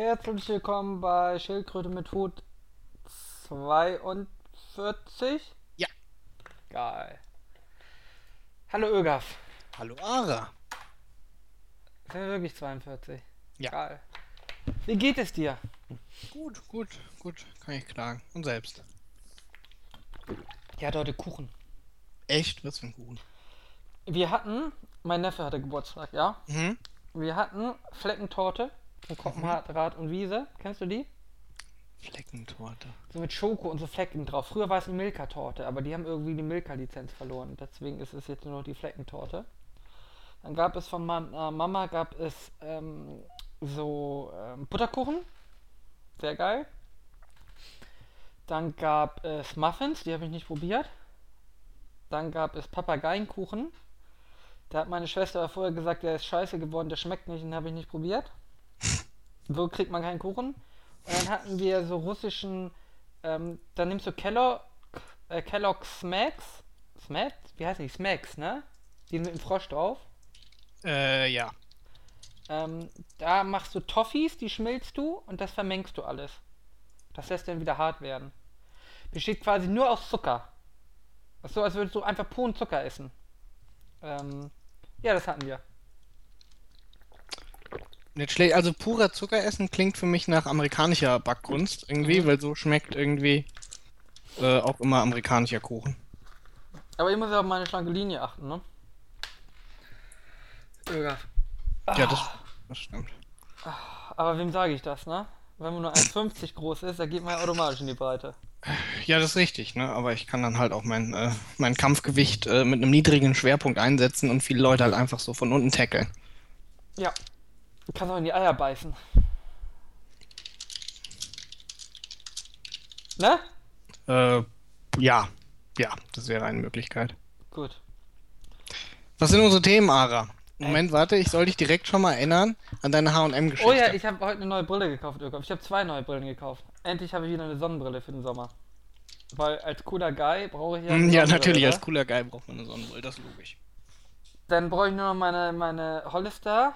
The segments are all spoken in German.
Herzlich willkommen bei Schildkröte mit Hut 42. Ja. Geil. Hallo Ögaf. Hallo Ara. Sind wir wirklich 42? Ja. Geil. Wie geht es dir? Gut, gut, gut. Kann ich klagen. Und selbst. Ich hatte heute Kuchen. Echt? Was für ein Kuchen. Wir hatten, mein Neffe hatte Geburtstag, ja? Mhm. Wir hatten Fleckentorte von Koppenrad Rad und Wiese. Kennst du die? Fleckentorte. So mit Schoko und so Flecken drauf. Früher war es eine Milka-Torte, aber die haben irgendwie die Milka-Lizenz verloren. Deswegen ist es jetzt nur noch die Fleckentorte. Dann gab es von meiner Mama gab es ähm, so ähm, Butterkuchen. Sehr geil. Dann gab es Muffins, die habe ich nicht probiert. Dann gab es Papageienkuchen. Da hat meine Schwester vorher gesagt, der ist scheiße geworden, der schmeckt nicht, den habe ich nicht probiert. So kriegt man keinen Kuchen. Und dann hatten wir so russischen, ähm, dann nimmst du Kellogg, äh, Kellogg Smacks. Smacks? Wie heißt die? Smacks, ne? Die mit dem Frosch drauf. Äh, ja. Ähm, da machst du Toffees, die schmilzt du und das vermengst du alles. Das lässt dann wieder hart werden. Besteht quasi nur aus Zucker. Das ist so, als würdest du einfach puren Zucker essen. Ähm, ja, das hatten wir. Nicht schlecht. Also purer Zucker essen klingt für mich nach amerikanischer Backkunst irgendwie, Mhm. weil so schmeckt irgendwie äh, auch immer amerikanischer Kuchen. Aber ich muss ja auf meine schlanke Linie achten, ne? Ja. Ja, das, das stimmt. Aber wem sage ich das, ne? Wenn man nur 1,50 groß ist, da geht man ja automatisch in die Breite. Ja, das ist richtig, ne? Aber ich kann dann halt auch mein, äh, mein Kampfgewicht äh, mit einem niedrigen Schwerpunkt einsetzen und viele Leute halt einfach so von unten tackeln. Ja. Du kannst auch in die Eier beißen. Ne? Äh, ja. Ja, das wäre eine Möglichkeit. Gut. Was sind unsere Themen, Ara? Moment, warte, ich soll dich direkt schon mal erinnern an deine H&M-Geschichte. Oh ja, ich habe heute eine neue Brille gekauft, Ökof. Ich habe zwei neue Brillen gekauft. Endlich habe ich wieder eine Sonnenbrille für den Sommer. Weil als cooler Guy brauche ich ja. Hm, Ja, natürlich, ne? als cooler Guy braucht man eine Sonnenbrille, das ist logisch. Dann brauche ich nur noch meine, meine Hollister.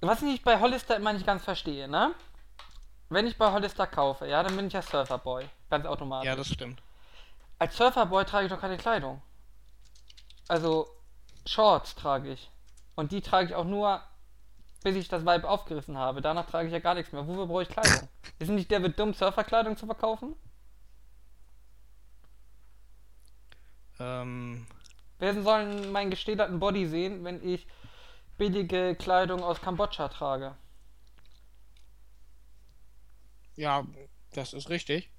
Was ich bei Hollister immer nicht ganz verstehe, ne? Wenn ich bei Hollister kaufe, ja, dann bin ich ja Surferboy. Ganz automatisch. Ja, das stimmt. Als Surferboy trage ich doch keine Kleidung. Also Shorts trage ich. Und die trage ich auch nur, bis ich das Vibe aufgerissen habe. Danach trage ich ja gar nichts mehr. Wofür brauche ich Kleidung? Ist nicht der wird dumm, Surferkleidung zu verkaufen? Ähm, Wer soll meinen gestählerten Body sehen, wenn ich billige Kleidung aus Kambodscha trage? ja, das ist richtig.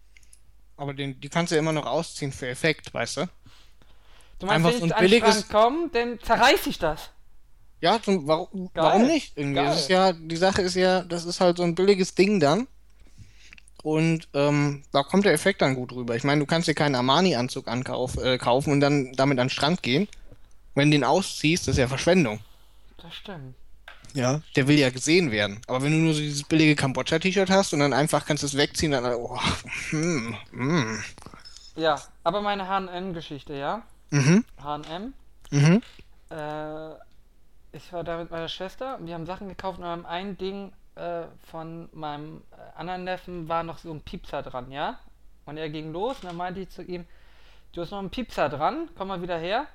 Aber den, die kannst du ja immer noch ausziehen für Effekt, weißt du? Du meinst, Einfach wenn so ich ein billiges- komme, dann zerreiß ich das. Ja, zum, warum, warum nicht? Irgendwie. Geil. Das ist ja, die Sache ist ja, das ist halt so ein billiges Ding dann. Und ähm, da kommt der Effekt dann gut rüber. Ich meine, du kannst dir keinen Armani-Anzug ankauf, äh, kaufen und dann damit an den Strand gehen. Wenn du den ausziehst, das ist ja Verschwendung. Das stimmt. Ja. Der will ja gesehen werden. Aber wenn du nur so dieses billige Kambodscha-T-Shirt hast und dann einfach kannst du es wegziehen, dann, oh, hm, hm. Ja, aber meine H&M-Geschichte, ja? Mhm, H&M. mhm. Äh, ich war da mit meiner Schwester und wir haben Sachen gekauft und am ein Ding äh, von meinem äh, anderen Neffen war noch so ein Piepser dran, ja? Und er ging los und dann meinte ich zu ihm, du hast noch einen Piepser dran, komm mal wieder her.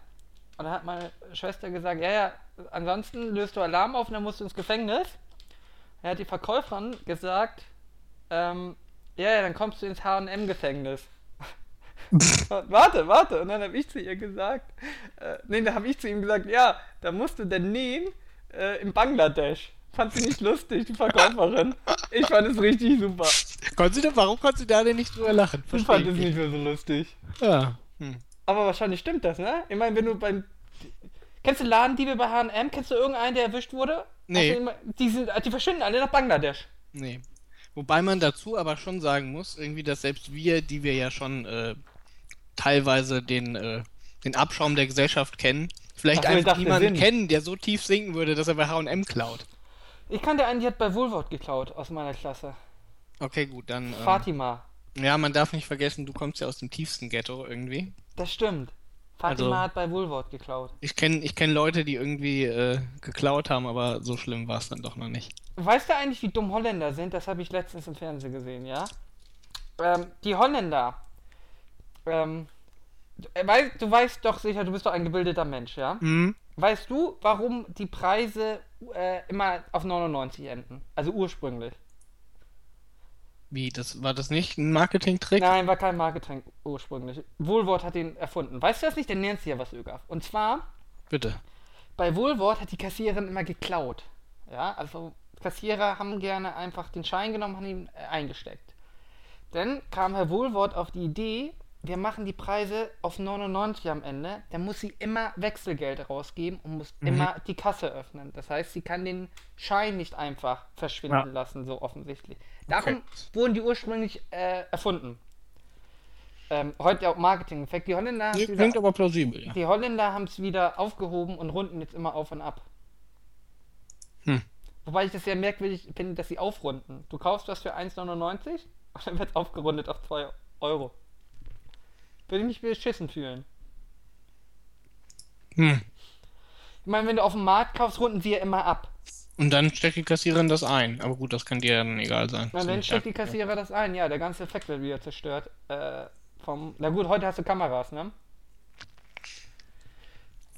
Und dann hat meine Schwester gesagt, ja, ja, ansonsten löst du Alarm auf und dann musst du ins Gefängnis. Er hat die Verkäuferin gesagt, ähm, ja, ja, dann kommst du ins H&M-Gefängnis. warte, warte. Und dann habe ich zu ihr gesagt, äh, nee, da habe ich zu ihm gesagt, ja, da musst du denn nähen äh, in Bangladesch. Fand sie nicht lustig, die Verkäuferin. Ich fand es richtig super. Konntest du, denn- warum konntest du da denn nicht drüber lachen? Ich Versteh fand ich es nicht mehr so lustig. Ja. Hm. Aber wahrscheinlich stimmt das, ne? Ich meine, wenn du beim. Kennst du Ladendiebe bei HM? Kennst du irgendeinen, der erwischt wurde? Nee. Immer- Die, sind, die verschwinden alle nach Bangladesch. Nee. Wobei man dazu aber schon sagen muss, irgendwie, dass selbst wir, die wir ja schon äh, teilweise den, äh, den Abschaum der Gesellschaft kennen, vielleicht Ach einfach niemanden kennen, der so tief sinken würde, dass er bei H&M klaut. Ich kannte einen, die hat bei Wohlwort geklaut aus meiner Klasse. Okay, gut, dann... Ähm, Fatima. ja, man darf nicht vergessen, du kommst ja aus dem tiefsten Ghetto irgendwie. Das stimmt. Fatima Also- hat bei Woolworth geklaut. Ich kenne ich kenn Leute, die irgendwie äh, geklaut haben, aber so schlimm war es dann doch noch nicht. Weißt du eigentlich, wie dumm Holländer sind? Das habe ich letztens im Fernsehen gesehen, ja? Ähm, die Holländer. Ähm, äh, du weißt doch sicher, du bist doch ein gebildeter Mensch, ja? Mhm. Weißt du, warum die Preise äh, immer auf 99 enden? Also ursprünglich. Wie, das war das nicht ein Marketing-Trick? Nein, war kein Marketing ursprünglich. Woolworth hat ihn erfunden. Weißt du das nicht? Dann lernst du ja was, Ögaf. Und zwar, Bitte. bei Woolworth hat die Kassiererin immer geklaut. Ja, also Kassierer haben gerne einfach den Schein genommen, haben ihn äh, eingesteckt. Dann kam Herr Woolworth auf die Idee, wir machen die Preise auf 99 am Ende, dann muss sie immer Wechselgeld rausgeben und muss Mhm. immer die Kasse öffnen. Das heißt, sie kann den Schein nicht einfach verschwinden Ja. lassen, so offensichtlich. Darum Okay. wurden die ursprünglich äh, erfunden. Ähm, heute auch Marketing-Effekt. Die Holländer wieder- Klingt aber plausibel, ja. die Holländer haben es wieder aufgehoben und runden jetzt immer auf und ab. Hm. Wobei ich das sehr merkwürdig finde, dass sie aufrunden. Du kaufst was für 1,99 und dann wird es aufgerundet auf 2 Euro. Würde ich mich beschissen fühlen. Hm. Ich meine, wenn du auf dem Markt kaufst, runden sie ja immer ab. Und dann steckt die Kassiererin das ein. Aber gut, das kann dir dann egal sein. Na, dann steckt die Kassierer das ein. Ja, der ganze Effekt wird wieder zerstört. Äh, vom, na gut, heute hast du Kameras, ne?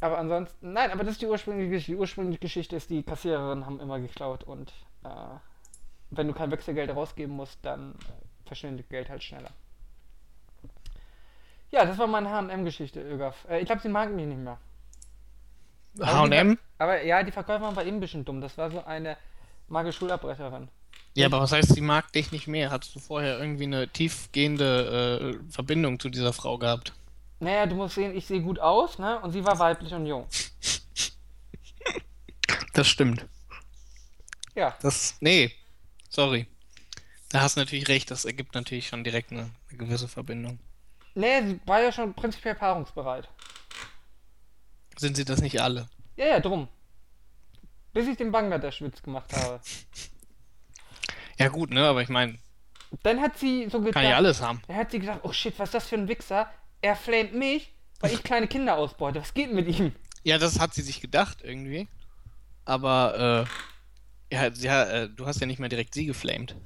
Aber ansonsten, nein, aber das ist die ursprüngliche Geschichte. Die ursprüngliche Geschichte ist, die Kassiererinnen haben immer geklaut und äh, wenn du kein Wechselgeld rausgeben musst, dann äh, verschwindet Geld halt schneller. Ja, das war meine H&M-Geschichte, Ögaf. Äh, ich glaube, sie mag mich nicht mehr. H&M? Aber ja, die Verkäuferin war eben ein bisschen dumm. Das war so eine magische Schulabbrecherin. Ja, aber was heißt, sie mag dich nicht mehr? Hattest du vorher irgendwie eine tiefgehende äh, Verbindung zu dieser Frau gehabt? Naja, du musst sehen, ich sehe gut aus, ne? Und sie war weiblich und jung. Das stimmt. Ja. Das. Nee. Sorry. Da hast du natürlich recht, das ergibt natürlich schon direkt eine, eine gewisse Verbindung. Nee, sie war ja schon prinzipiell paarungsbereit. Sind sie das nicht alle? Ja, ja, drum. Bis ich den Bangladesch-Witz gemacht habe. Ja, gut, ne, aber ich meine, Dann hat sie so gedacht, kann ja alles haben. dann hat sie gedacht, oh shit, was ist das für ein Wichser? Er flamet mich, weil ich kleine Kinder ausbeute. Was geht mit ihm? Ja, das hat sie sich gedacht irgendwie. Aber, äh. Ja, ja äh, du hast ja nicht mehr direkt sie geflamed.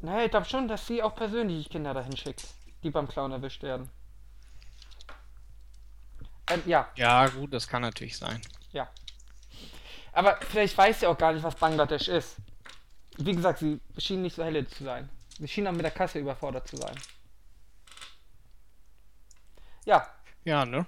Naja, ich glaube schon, dass sie auch persönlich Kinder dahin schickt, die beim Clown erwischt werden. Ähm, ja, Ja, gut, das kann natürlich sein. ja. Aber vielleicht weiß sie auch gar nicht, was Bangladesch ist. Wie gesagt, sie schien nicht so helle zu sein. Sie schien auch mit der Kasse überfordert zu sein. Ja, Ja, ne?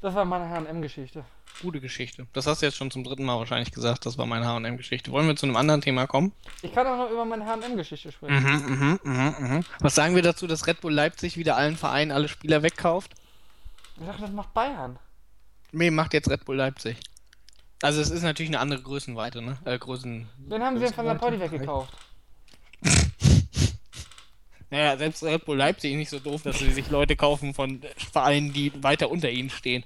das war meine H&M-Geschichte. Gute Geschichte. Das hast du jetzt schon zum dritten Mal wahrscheinlich gesagt, das war meine HM-Geschichte. Wollen wir zu einem anderen Thema kommen? Ich kann auch noch über meine H&M-Geschichte sprechen. Mhm, mhm, mhm, mhm. Was sagen wir dazu, dass Red Bull Leipzig wieder allen Vereinen alle Spieler wegkauft? Ich dachte, das macht Bayern. Nee, macht jetzt Red Bull Leipzig. Also es ist natürlich eine andere Größenweite, ne? Äh, Größen. Wen haben sie von Laporti Größenweite. weggekauft? Naja, selbst Red Bull Leipzig ist nicht so doof, dass sie sich Leute kaufen von Vereinen, die weiter unter ihnen stehen.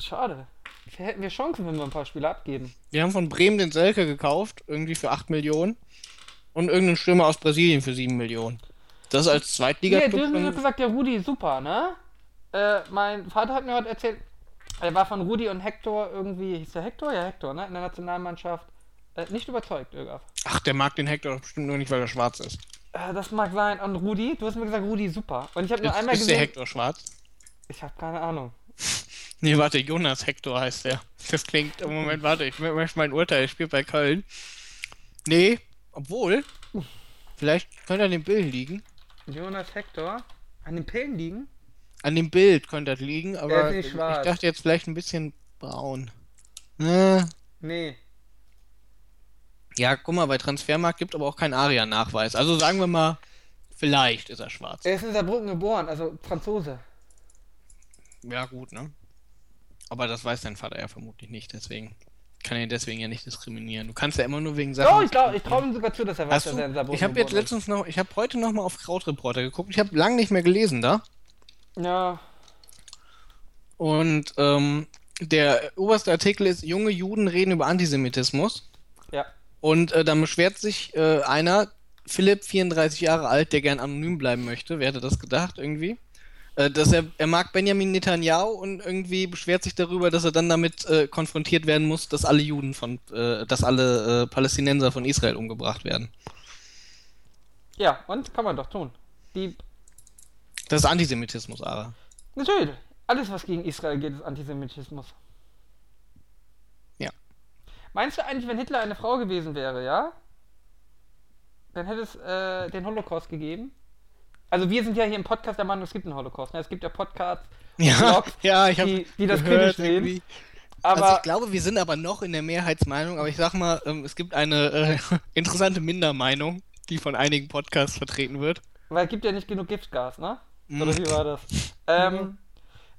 Schade. Hätten wir Chancen, wenn wir ein paar Spiele abgeben. Wir haben von Bremen den Selke gekauft, irgendwie für 8 Millionen. Und irgendeinen Stürmer aus Brasilien für 7 Millionen. Das als Ja, hast mir schon- gesagt, der Rudi ist super, ne? Äh, mein Vater hat mir heute erzählt, er war von Rudi und Hector irgendwie, hieß der Hector? Ja, Hector, ne? In der Nationalmannschaft. Äh, nicht überzeugt, Ögaf. Ach, der mag den Hector doch bestimmt nur nicht, weil er schwarz ist. Äh, das mag sein. Und Rudi, du hast mir gesagt, Rudi super. Und ich habe nur Ist, einmal ist der gesehen. Hector schwarz? Ich habe keine Ahnung. Nee, warte, Jonas Hector heißt der. Das klingt. im Moment, warte, ich mö- möchte mein Urteil. Er spielt bei Köln. Nee, obwohl. Vielleicht könnte er an dem Bild liegen. Jonas Hector. An den Pillen liegen? An dem Bild könnte das liegen, aber ich dachte jetzt vielleicht ein bisschen braun. Ne? Nee. Ja, guck mal, bei Transfermarkt gibt aber auch keinen Aria-Nachweis. Also sagen wir mal, vielleicht ist er schwarz. Er ist in Saarbrücken geboren, also Franzose. Ja, gut, ne? Aber das weiß dein Vater ja vermutlich nicht, deswegen kann er ihn deswegen ja nicht diskriminieren. Du kannst ja immer nur wegen Sachen. Doch, ich glaube, ich traue ihm sogar zu, dass er weiß, dass er in Saarbrücken ich habe jetzt letztens noch, ich habe heute noch mal auf Krautreporter geguckt. Ich habe lange nicht mehr gelesen da. Ja, Und ähm, der oberste Artikel ist: Junge Juden reden über Antisemitismus. ja. Und äh, dann beschwert sich äh, einer, Philipp, 34 Jahre alt, der gern anonym bleiben möchte. Wer hätte das gedacht irgendwie? Äh, dass er, er mag Benjamin Netanyahu und irgendwie beschwert sich darüber, dass er dann damit äh, konfrontiert werden muss, dass alle Juden von, äh, dass alle Palästinenser von Israel umgebracht werden. Ja, und kann man doch tun. Die, Das ist Antisemitismus, Ara. natürlich, alles was gegen Israel geht, ist Antisemitismus. Ja. Meinst du eigentlich, wenn Hitler eine Frau gewesen wäre, ja? Dann hätte es äh, den Holocaust gegeben? Also wir sind ja hier im Podcast der Meinung, es gibt einen Holocaust. Ne? Es gibt ja Podcasts, Ja, Blogs, ja, die, die das kritisch sehen. Aber also ich glaube, wir sind aber noch in der Mehrheitsmeinung, aber ich sag mal, ähm, es gibt eine äh, interessante Mindermeinung, die von einigen Podcasts vertreten wird. weil es gibt ja nicht genug Giftgas, ne? Mhm. Oder wie war das? Ähm,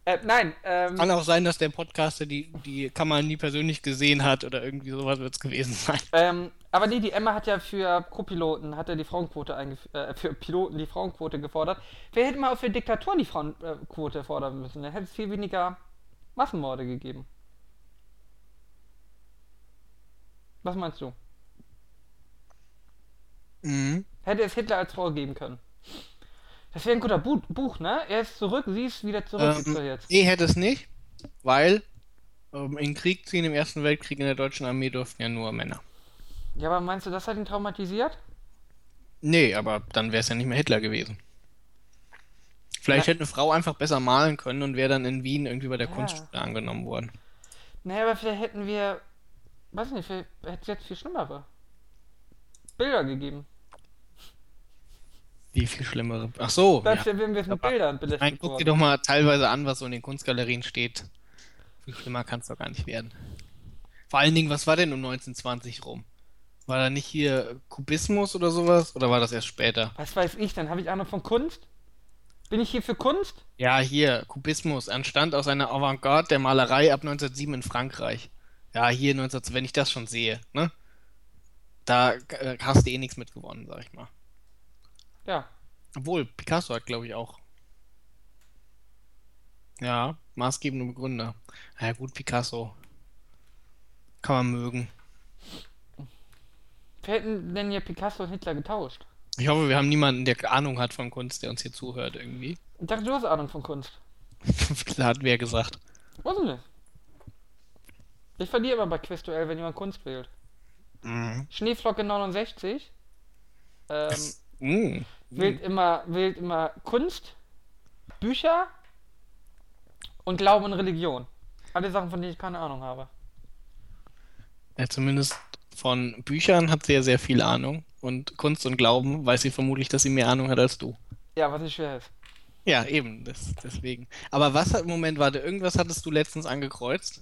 äh, nein, ähm, Kann auch sein, dass der Podcaster die, die Kamera nie persönlich gesehen hat oder irgendwie sowas wird es gewesen sein. Ähm, aber nee, die Emma hat ja für Co-Piloten, hat ja die Frauenquote äh, für Piloten die Frauenquote gefordert. Wer hätte mal auch für Diktaturen die Frauenquote fordern müssen? Dann hätte es viel weniger Massenmorde gegeben. Was meinst du? Mhm. Hätte es Hitler als Frau geben können? Das wäre ein guter Bu Buch, ne? Er ist zurück, sie ist wieder zurück. Ähm, jetzt. nee, hätte es nicht, weil ähm, in Krieg ziehen im Ersten Weltkrieg in der deutschen Armee durften ja nur Männer. Ja, aber meinst du, das hat ihn traumatisiert? Nee, aber dann wäre es ja nicht mehr Hitler gewesen. Vielleicht Na- hätte eine Frau einfach besser malen können und wäre dann in Wien irgendwie bei der Ja. Kunstschule angenommen worden. Naja, aber vielleicht hätten wir, weiß nicht, vielleicht hätte es jetzt viel schlimmere Bilder gegeben. Wie viel schlimmere. Ach so. Dann Ja. wir mit Bildern Nein, belästigt guck dir doch mal teilweise an, was so in den Kunstgalerien steht. Viel schlimmer kann es doch gar nicht werden. Vor allen Dingen, was war denn um 1920 rum? War da nicht hier Kubismus oder sowas? Oder war das erst später? Was weiß ich, dann habe ich Ahnung von Kunst. Bin ich hier für Kunst? Ja, hier, Kubismus entstand aus einer Avantgarde der Malerei ab 1907 in Frankreich. Ja, hier 19, wenn ich das schon sehe, ne? Da äh, hast du eh nichts mitgewonnen, sag ich mal. Ja. Obwohl, Picasso hat, glaube ich, auch. Ja, maßgebende Begründer. Na ja, gut, Picasso. Kann man mögen. Wir hätten denn hier Picasso und Hitler getauscht. Ich hoffe, wir haben niemanden, der Ahnung hat von Kunst, der uns hier zuhört, irgendwie. Ich dachte, du hast Ahnung von Kunst. Klar hat wer gesagt. Was denn? Ich verliere immer bei Quizduell, wenn jemand Kunst wählt. Mhm. Schneeflocke 69 ähm, Mhm. wählt, immer, wählt immer Kunst, Bücher und Glauben und Religion. Alle Sachen, von denen ich keine Ahnung habe. Ja, zumindest von Büchern hat sie ja sehr viel Ahnung. Und Kunst und Glauben weiß sie vermutlich, dass sie mehr Ahnung hat als du. Ja, was nicht schwer ist. Ja, eben, das, deswegen. Aber was hat, Moment, warte, irgendwas hattest du letztens angekreuzt?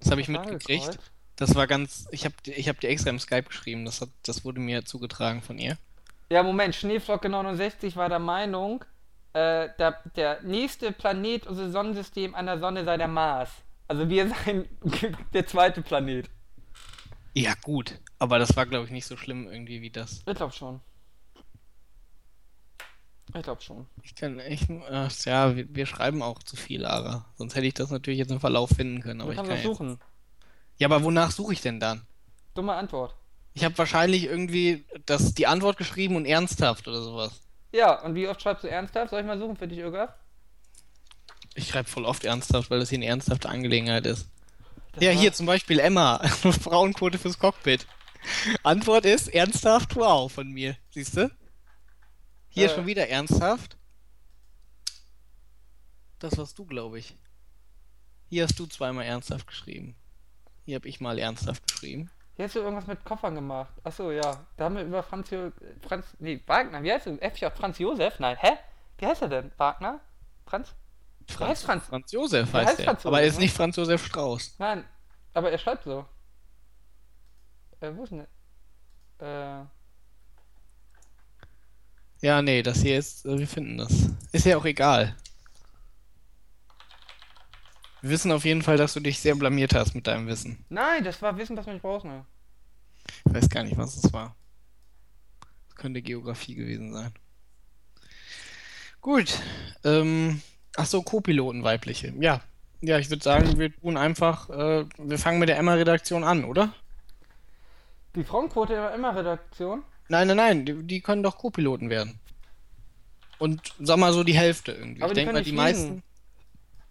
Das habe ich mitgekriegt. Das war ganz, ich habe ich hab dir extra im Skype geschrieben, das, hat, das wurde mir zugetragen von ihr. Ja, Moment, Schneeflocke 69 war der Meinung, äh, der, der nächste Planet unseres Sonnensystem an der Sonne sei der Mars. Also wir seien der zweite Planet. Ja, gut, aber das war, glaube ich, nicht so schlimm irgendwie wie das. Ich glaube schon. Ich glaube schon. Ich kann, ich, äh, ja, wir, wir schreiben auch zu viel, Lara. Sonst hätte ich das natürlich jetzt im Verlauf finden können, aber ich kann das jetzt. suchen. Ja, aber wonach suche ich denn dann? Dumme Antwort. Ich habe wahrscheinlich irgendwie das, die Antwort geschrieben und ernsthaft oder sowas. Ja, und wie oft schreibst du ernsthaft? Soll ich mal suchen für dich, Irga? Ich schreibe voll oft ernsthaft, weil das hier eine ernsthafte Angelegenheit ist. Das ja, war- hier zum Beispiel Emma, Frauenquote fürs Cockpit. Antwort ist ernsthaft, wow, von mir. Siehst du? Hier Äh. schon wieder ernsthaft. Das warst du, glaube ich. Hier hast du zweimal ernsthaft geschrieben. Hier habe ich mal ernsthaft geschrieben. Hier hast du irgendwas mit Koffern gemacht. Achso, ja. Da haben wir über Franz, jo Franz, nee, Wagner, wie heißt er? FJ, Franz Josef? Nein, hä? Wie heißt er denn? Wagner? Franz? Der heißt Franz. Franz Josef heißt heißt er. Franz aber er Josef, ist nicht Franz Josef Strauß. Nein, aber er schreibt so. Äh, wo ist denn der? Äh, Ja, nee, das hier ist, äh, wir finden das. Ist ja auch egal. Wir wissen auf jeden Fall, dass du dich sehr blamiert hast mit deinem Wissen. nein, das war Wissen, das man nicht braucht, ne? Ich weiß gar nicht, was es war. Das könnte Geografie gewesen sein. Gut. Ähm, ach so, Co-Piloten weibliche. Ja. Ja, ich würde sagen, wir tun einfach, äh, wir fangen mit der Emma-Redaktion an, oder? Die Frauenquote der Emma-Redaktion? Nein, nein, nein, die, die können doch Co-Piloten werden. und sag mal so die Hälfte irgendwie. Aber ich die denke mal, die nicht meisten.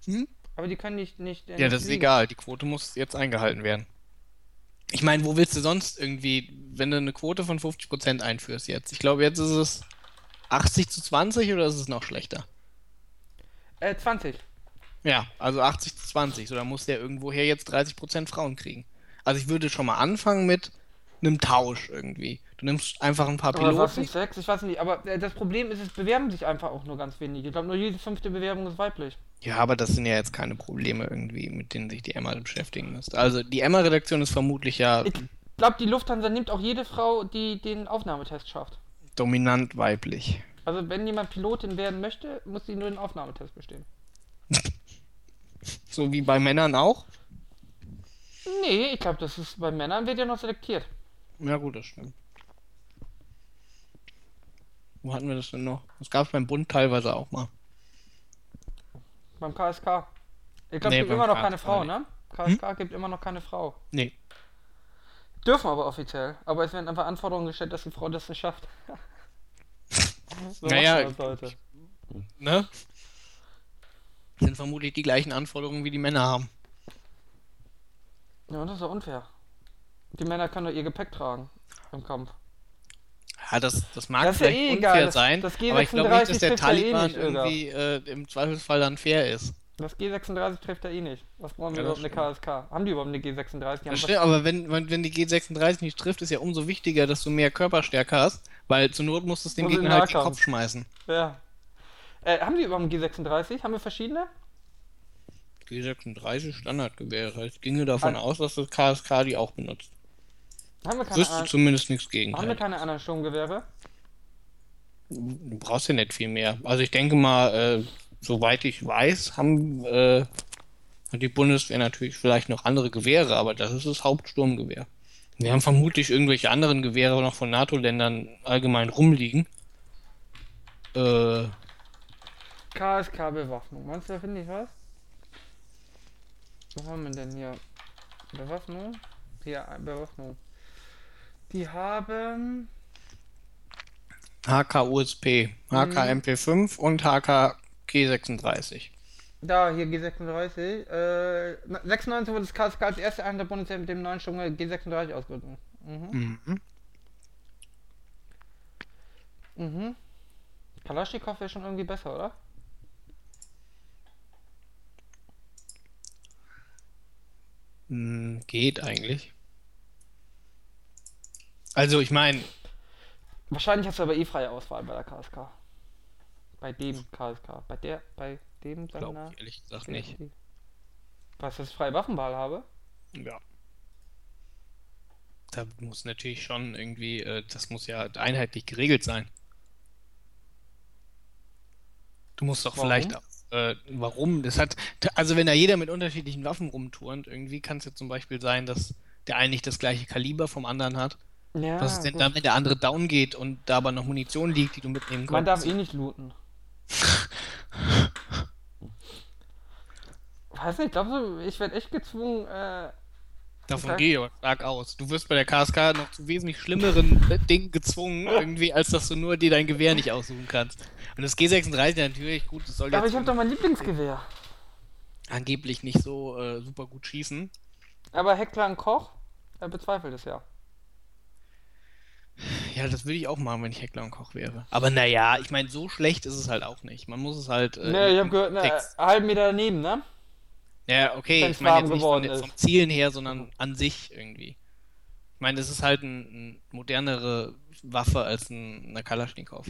Hm? Aber die können nicht. nicht Ja, nicht das ist fliegen. egal. Die Quote muss jetzt eingehalten werden. Ich meine, wo willst du sonst irgendwie, wenn du eine Quote von 50% einführst jetzt? Ich glaube, jetzt ist es 80 zu 20 oder ist es noch schlechter? Äh, 20. Ja, also 80 zu 20. So, da muss der irgendwoher jetzt 30% Frauen kriegen. Also ich würde schon mal anfangen mit einem Tausch irgendwie. Du nimmst einfach ein paar Oder Piloten. nicht sechs? Ich weiß nicht. Aber äh, das Problem ist, es bewerben sich einfach auch nur ganz wenige. Ich glaube, nur jede fünfte Bewerbung ist weiblich. Ja, aber das sind ja jetzt keine Probleme irgendwie, mit denen sich die Emma beschäftigen müsste. Also die Emma-Redaktion ist vermutlich ja Ich glaube, die Lufthansa nimmt auch jede Frau, die den Aufnahmetest schafft. dominant weiblich. Also, wenn jemand Pilotin werden möchte, muss sie nur den Aufnahmetest bestehen. So wie bei Männern auch. Nee, ich glaube, das ist bei Männern wird ja noch selektiert. Ja, gut, das stimmt. Wo hatten wir das denn noch? Das gab es beim Bund teilweise auch mal. Beim KSK. Ich glaube, Nee, es gibt immer noch keine Frau, nicht. ne? KSK gibt immer noch keine Frau. Nee. Dürfen aber offiziell. Aber es werden einfach Anforderungen gestellt, dass die Frau das nicht schafft. so Naja, das heute. Ne? Sind vermutlich die gleichen Anforderungen, wie die Männer haben. Ja, das ist doch unfair. Die Männer können doch ihr Gepäck tragen im Kampf. Ja, das, das mag Das vielleicht eh unfair egal, das- sein, das aber ich glaube nicht, dass der G36 trifft ja eh Taliban Irga. irgendwie äh, im Zweifelsfall dann fair ist. Das G36 trifft er eh nicht. Was brauchen wir Ja, das überhaupt eine KSK? Haben die überhaupt eine G36? Die Das stimmt, aber wenn, wenn, die G36 nicht trifft, ist ja umso wichtiger, dass du mehr Körperstärke hast, weil zur Not musst du es dem Gegner halt den. Kopf schmeißen. Ja. Äh, haben die überhaupt einen G36? Haben wir verschiedene? G36 Standardgewehr, das heißt, ich ginge davon Ah. aus, dass das KSK die auch benutzt. Haben wir keine, Wüsste anderen- zumindest nichts gegen. haben wir keine anderen Sturmgewehre? Du brauchst ja nicht viel mehr. Also ich denke mal, äh, soweit ich weiß, haben äh, hat die Bundeswehr natürlich vielleicht noch andere Gewehre, aber das ist das Hauptsturmgewehr. Wir haben vermutlich irgendwelche anderen Gewehre noch von NATO-Ländern allgemein rumliegen. Äh, KSK-Bewaffnung. Meinst du, da finde ich was? Was haben wir denn hier? Bewaffnung? Hier, Bewaffnung. Die haben. HK-USP, HK-MP5 und HK-G36. Da, hier G36. Äh, 96 wurde das KSK als erste Einheit der Bundeswehr mit dem neuen Sturm G36 ausgerüstet. Mhm. Mhm. Mhm. Kalaschnikow wäre schon irgendwie besser, oder? Hm, Geht eigentlich. Also ich meine, Wahrscheinlich hast du aber eh freie Auswahl bei der KSK. Bei dem KSK. Bei der, bei dem glaube Sender. ich ehrlich gesagt nicht. Was, dass ich freie Waffenwahl habe? Ja. Da muss natürlich schon irgendwie, äh, das muss ja einheitlich geregelt sein. Du musst doch Warum? vielleicht auch, äh, warum? Das hat, also wenn da jeder mit unterschiedlichen Waffen rumturnt, irgendwie kann es ja zum Beispiel sein, dass der eine nicht das gleiche Kaliber vom anderen hat. Ja. Was ist denn gut. dann, wenn der andere down geht und da aber noch Munition liegt, die du mitnehmen Man darf kannst? eh nicht looten. Weiß nicht, glaubst du, ich werde echt gezwungen, äh, Davon Okay. gehe ich aber stark aus. Du wirst bei der KSK noch zu wesentlich schlimmeren Dingen gezwungen, irgendwie, als dass du nur dir dein Gewehr nicht aussuchen kannst. Und das G36 natürlich, gut, das soll aber jetzt ich habe doch mein Lieblingsgewehr. angeblich nicht so äh, super gut schießen. Aber Heckler und Koch, er bezweifelt es ja. Ja, das würde ich auch machen, wenn ich Heckler und Koch wäre. Aber naja, ich meine, so schlecht ist es halt auch nicht. Man muss es halt. Äh, ne, ich habe gehört, ne, halben Meter daneben, ne? Ja, okay, wenn's ich meine jetzt nicht von, ist. vom Zielen her, sondern an sich irgendwie. Ich meine, das ist halt ein, ein modernere Waffe als ein, eine Kalaschnikow.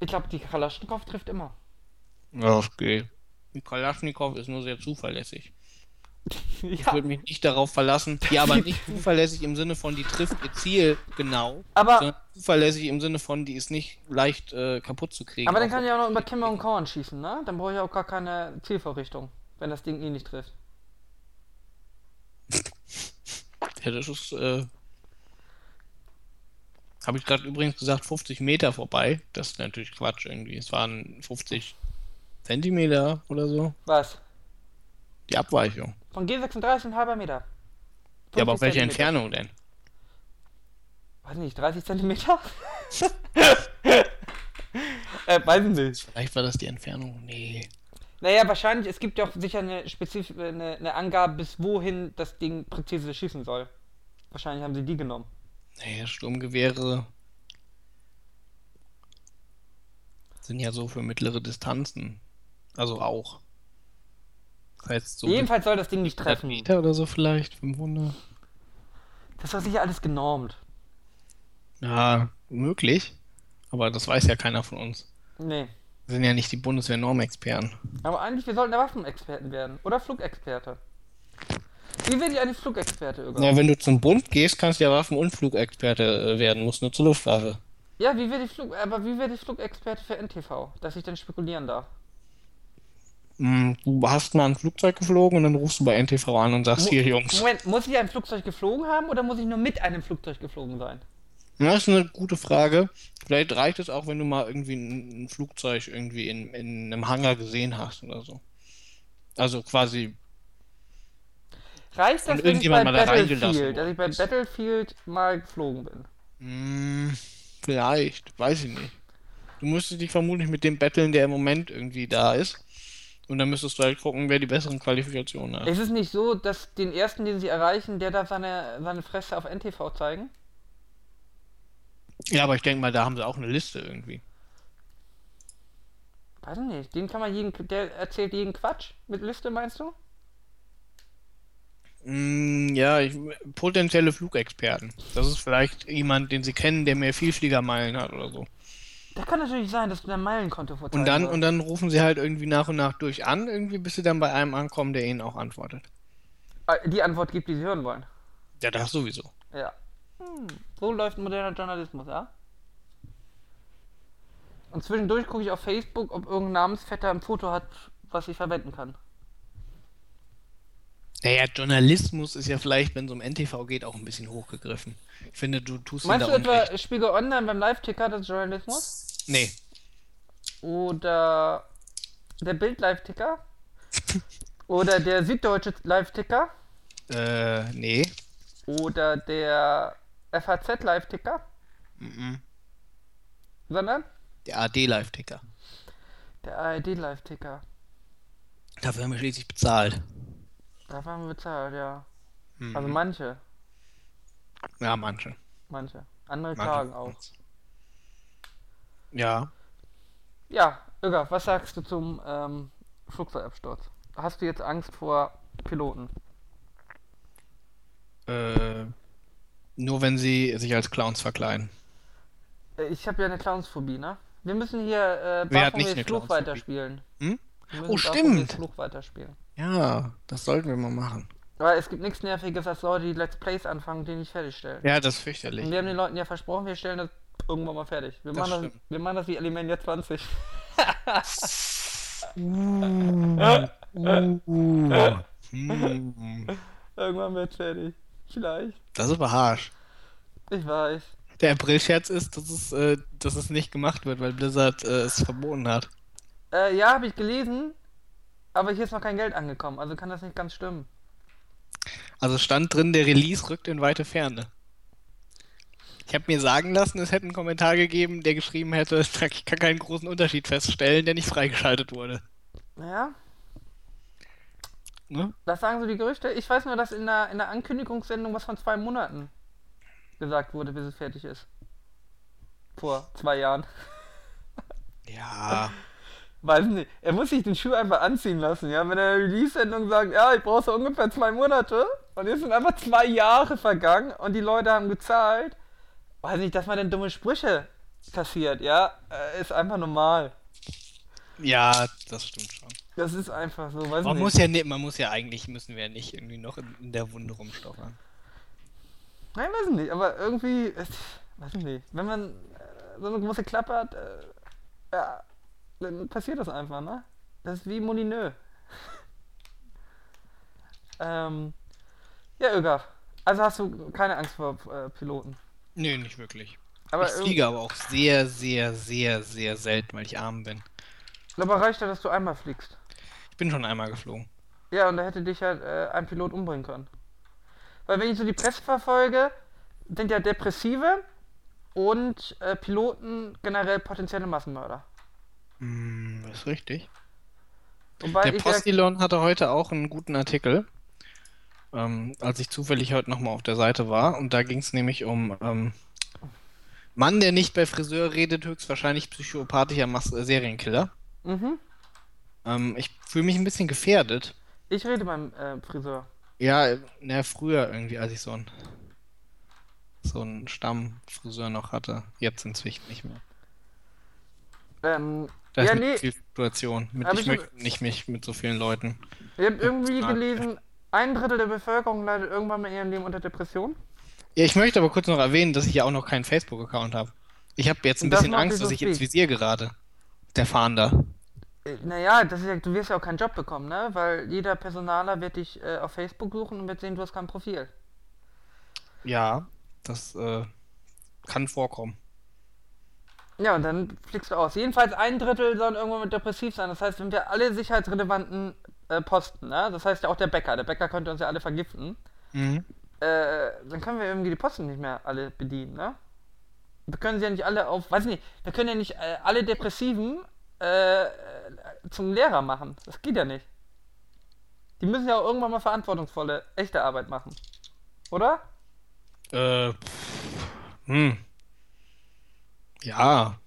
Ich glaube, die Kalaschnikow trifft immer. Ja, geht. Die Kalaschnikow ist nur sehr zuverlässig. Ich ja, würde mich nicht darauf verlassen. Ja, aber nicht zuverlässig im Sinne von, die trifft ihr Ziel genau, aber, sondern zuverlässig im Sinne von, die ist nicht leicht äh, kaputt zu kriegen. aber dann kann ich auch noch über Kimmer und Korn schießen, ne? Dann brauche ich auch gar keine Zielvorrichtung, wenn das Ding eh nicht trifft. Ja, das ist, äh, habe ich gerade übrigens gesagt, 50 Meter vorbei. Das ist natürlich Quatsch irgendwie. Es waren 50 Zentimeter oder so. Was? Die Abweichung. Von G36 ein halber Meter. Ja, aber auf 50 welche Zentimeter. Entfernung denn? Weiß nicht, 30 Zentimeter? äh, weiß ich nicht. Vielleicht war das die Entfernung. Nee. Naja, wahrscheinlich, es gibt ja auch sicher eine spezifische, eine, eine Angabe, bis wohin das Ding präzise schießen soll. Wahrscheinlich haben sie die genommen. Naja, Sturmgewehre sind ja so für mittlere Distanzen. Also auch. Heißt so Jedenfalls soll das Ding nicht 100 treffen. Meter oder so vielleicht, 500. Das war sicher alles genormt. Ja, möglich. Aber das weiß ja keiner von uns. Nee. Wir sind ja nicht die Bundeswehr-Normexperten. Aber eigentlich, wir sollten der Waffenexperten werden. Oder Flugexperte. Wie werde ich eigentlich Flugexperte, Irga? Na, wenn du zum Bund gehst, kannst du ja Waffen- und Flugexperte äh, werden, musst nur zur Luftwaffe. Ja, wie werde ich Flug, aber wie werde ich Flugexperte für NTV? Dass ich dann spekulieren darf. Hm, Du hast mal ein Flugzeug geflogen und dann rufst du bei NTV an und sagst, Mo- hier Jungs. Moment, muss ich ein Flugzeug geflogen haben oder muss ich nur mit einem Flugzeug geflogen sein? Das ist eine gute Frage. Vielleicht reicht es auch, wenn du mal irgendwie ein, ein Flugzeug irgendwie in, in einem Hangar gesehen hast oder so. Also quasi, Reicht das, wenn ich bei Battlefield, dass ich bei. Battlefield mal geflogen bin? hm, vielleicht, weiß ich nicht. Du müsstest dich vermutlich mit dem betteln, der im Moment irgendwie da ist. Und dann müsstest du halt gucken, wer die besseren Qualifikationen hat. Ist es nicht so, dass den ersten, den sie erreichen, der darf seine, seine Fresse auf NTV zeigen? Ja, aber ich denke mal, da haben sie auch eine Liste irgendwie. Weiß ich nicht. Den kann man jeden, der erzählt jeden Quatsch mit Liste, meinst du? Mm, ja, ich, potenzielle Flugexperten. Das ist vielleicht jemand, den sie kennen, der mehr Vielfliegermeilen hat oder so. Das kann natürlich sein, dass du dein Meilenkonto vorzeigen Und dann, und dann rufen sie halt irgendwie nach und nach durch an, irgendwie, bis sie dann bei einem ankommen, der ihnen auch antwortet. Ah, die Antwort gibt, die sie hören wollen. Ja, das sowieso. Ja. Hm. So läuft moderner Journalismus, ja? Und zwischendurch gucke ich auf Facebook, ob irgendein Namensvetter ein Foto hat, was ich verwenden kann. Naja, Journalismus ist ja vielleicht, wenn es um NTV geht, auch ein bisschen hochgegriffen. Ich finde, du tust Meinst du etwa. Spiegel Online beim Live-Ticker des Journalismus? Nee. Oder der Bild-Live-Ticker? Oder der Süddeutsche Live-Ticker? Äh, nee. Oder der FAZ-Live-Ticker? Mhm. Sondern Der AD-Live-Ticker. der ARD-Live-Ticker. Dafür haben wir schließlich bezahlt. Dafür haben wir bezahlt, ja. Mhm. Also manche. ja, manche. Manche. Andere manche. klagen auch. Ja. Ja, Irga, was sagst du zum ähm, Flugzeugabsturz? Hast du jetzt Angst vor Piloten? Äh, nur wenn sie sich als Clowns verkleiden. Äh, Ich habe ja eine Clownsphobie, ne? Wir müssen hier äh, Wer hat nicht Baphomets eine Fluch weiterspielen. Hm? Oh, stimmt. Fluch weiterspielen. Ja, das sollten wir mal machen. Weil es gibt nichts Nerviges als Leute, die Let's Plays anfangen, die nicht fertigstellen. Ja, das ist fürchterlich. Und wir haben den Leuten ja versprochen, wir stellen das irgendwann mal fertig. Wir, Das machen, das, wir machen das wie Alimania 20. Uh, uh, hm. irgendwann wird fertig. Vielleicht. Das ist aber harsch. Ich weiß. Der April-Scherz ist, dass es, äh, dass es nicht gemacht wird, weil Blizzard äh, es verboten hat. Äh, ja, habe ich gelesen, aber hier ist noch kein Geld angekommen, also kann das nicht ganz stimmen. Also stand drin, der Release rückt in weite Ferne. Ich habe mir sagen lassen, es hätte einen Kommentar gegeben, der geschrieben hätte, ich kann keinen großen Unterschied feststellen, der nicht freigeschaltet wurde. Ja, Ne? das sagen so die Gerüchte. Ich weiß nur, dass in der, in der Ankündigungssendung was von zwei Monaten gesagt wurde, bis es fertig ist. Vor zwei Jahren. Ja. Weiß nicht. Er muss sich den Schuh einfach anziehen lassen, ja. Wenn er in der Release-Sendung sagt, ja, ich brauche so ungefähr zwei Monate und jetzt sind einfach zwei Jahre vergangen und die Leute haben gezahlt, weiß nicht, dass man denn dumme Sprüche kassiert, ja, äh, ist einfach normal. Ja, das stimmt schon. Das ist einfach so, weiß Man nicht. muss ja nicht, man muss ja eigentlich, müssen wir ja nicht irgendwie noch in, in der Wunde rumstochern. Nein, weiß nicht, aber irgendwie, weiß ich nicht, wenn man äh, so eine große Klappe hat, äh, ja, dann passiert das einfach, ne? Das ist wie Molineux. ähm, ja, Ögaf, also hast du keine Angst vor äh, Piloten. Nö, nicht wirklich. Aber ich fliege aber auch sehr, sehr, sehr, sehr selten, weil ich arm bin. Ich glaube, reicht ja, dass du einmal fliegst. Ich bin schon einmal geflogen. Ja, und da hätte dich halt äh, ein Pilot umbringen können. Weil wenn ich so die Presse verfolge, sind ja Depressive und äh, Piloten generell potenzielle Massenmörder. Hm, das ist richtig. Wobei Der Postilon hatte heute auch einen guten Artikel, ähm, als ich zufällig heute nochmal auf der Seite war. Und da ging es nämlich um ähm, Mann, der nicht bei Friseur redet, höchstwahrscheinlich psychopathischer Mas äh, Serienkiller. mhm, Ähm, ich fühle mich ein bisschen gefährdet. ich rede beim äh, Friseur. Ja, na, früher irgendwie, als ich so ein so einen Stammfriseur noch hatte. Jetzt inzwischen nicht mehr. Ähm, Da ist ja, mit nee, viel Fluktuation. Mit, ich ich möchte nicht mich mit so vielen Leuten. ich habe irgendwie gelesen, ein Drittel der Bevölkerung leidet irgendwann mal in ihrem Leben unter Depression. Ja, ich möchte aber kurz noch erwähnen, dass ich ja auch noch keinen Facebook-Account habe. Ich habe jetzt ein bisschen Angst, dass ich ins. Visier gerate. Der Fahnder. Äh, Naja, das ist ja, du wirst ja auch keinen Job bekommen, ne? Weil jeder Personaler wird dich äh, auf Facebook suchen und wird sehen, du hast kein Profil. Ja, das äh, kann vorkommen. Ja, und dann fliegst du aus. Jedenfalls ein Drittel sollen irgendwann mit depressiv sein. Das heißt, wenn wir alle sicherheitsrelevanten äh, Posten, ne? Das heißt ja auch der Bäcker. Der Bäcker könnte uns ja alle vergiften. Mhm. Äh, dann können wir irgendwie die Posten nicht mehr alle bedienen, ne? Wir können sie ja nicht alle auf, weiß nicht, wir können ja nicht äh, alle Depressiven äh, zum Lehrer machen. Das geht ja nicht. Die müssen ja auch irgendwann mal verantwortungsvolle, echte Arbeit machen. Oder? Äh, hm. Ja.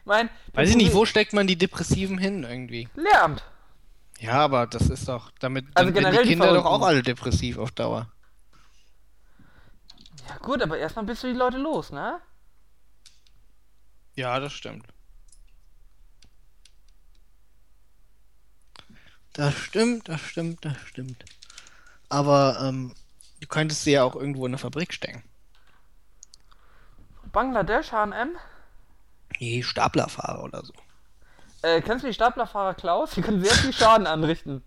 Ich meine, Weiß ich nicht, wo steckt man die Depressiven hin irgendwie? Lehramt. Ja, aber das ist doch, damit Also dann werden die Kinder doch auch alle depressiv auf Dauer. Ja gut, aber erstmal bist du die Leute los, ne? Ja, das stimmt. Das stimmt, das stimmt, das stimmt. Aber ähm, du könntest sie ja auch irgendwo in eine Fabrik stecken. Bangladesch, H&M. Nee, Staplerfahrer oder so. Äh, kennst du die Staplerfahrer Klaus? Die können sehr viel Schaden anrichten.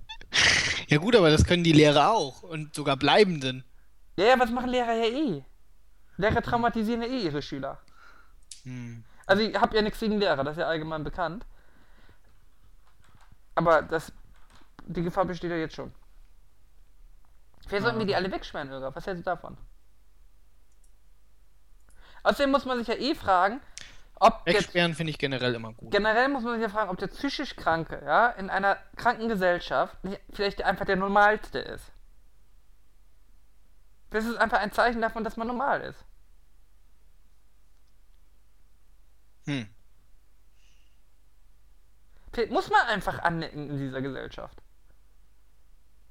Ja gut, aber das können die Lehrer auch und sogar Bleibenden. Ja, ja, was machen Lehrer ja eh? Lehrer traumatisieren ja eh ihre Schüler. Hm. Also ich habe ja nichts gegen Lehrer, das ist ja allgemein bekannt. Aber das, die Gefahr besteht ja jetzt schon. Vielleicht sollten wir die alle wegsperren, Irga. Was hältst du davon? Außerdem muss man sich ja eh fragen, ob Wegsperren finde ich generell immer gut. generell muss man sich ja fragen, ob der psychisch Kranke, ja, in einer kranken Gesellschaft vielleicht einfach der Normalste ist. Das ist einfach ein Zeichen davon, dass man normal ist. Hm. Vielleicht muss man einfach anecken in dieser Gesellschaft.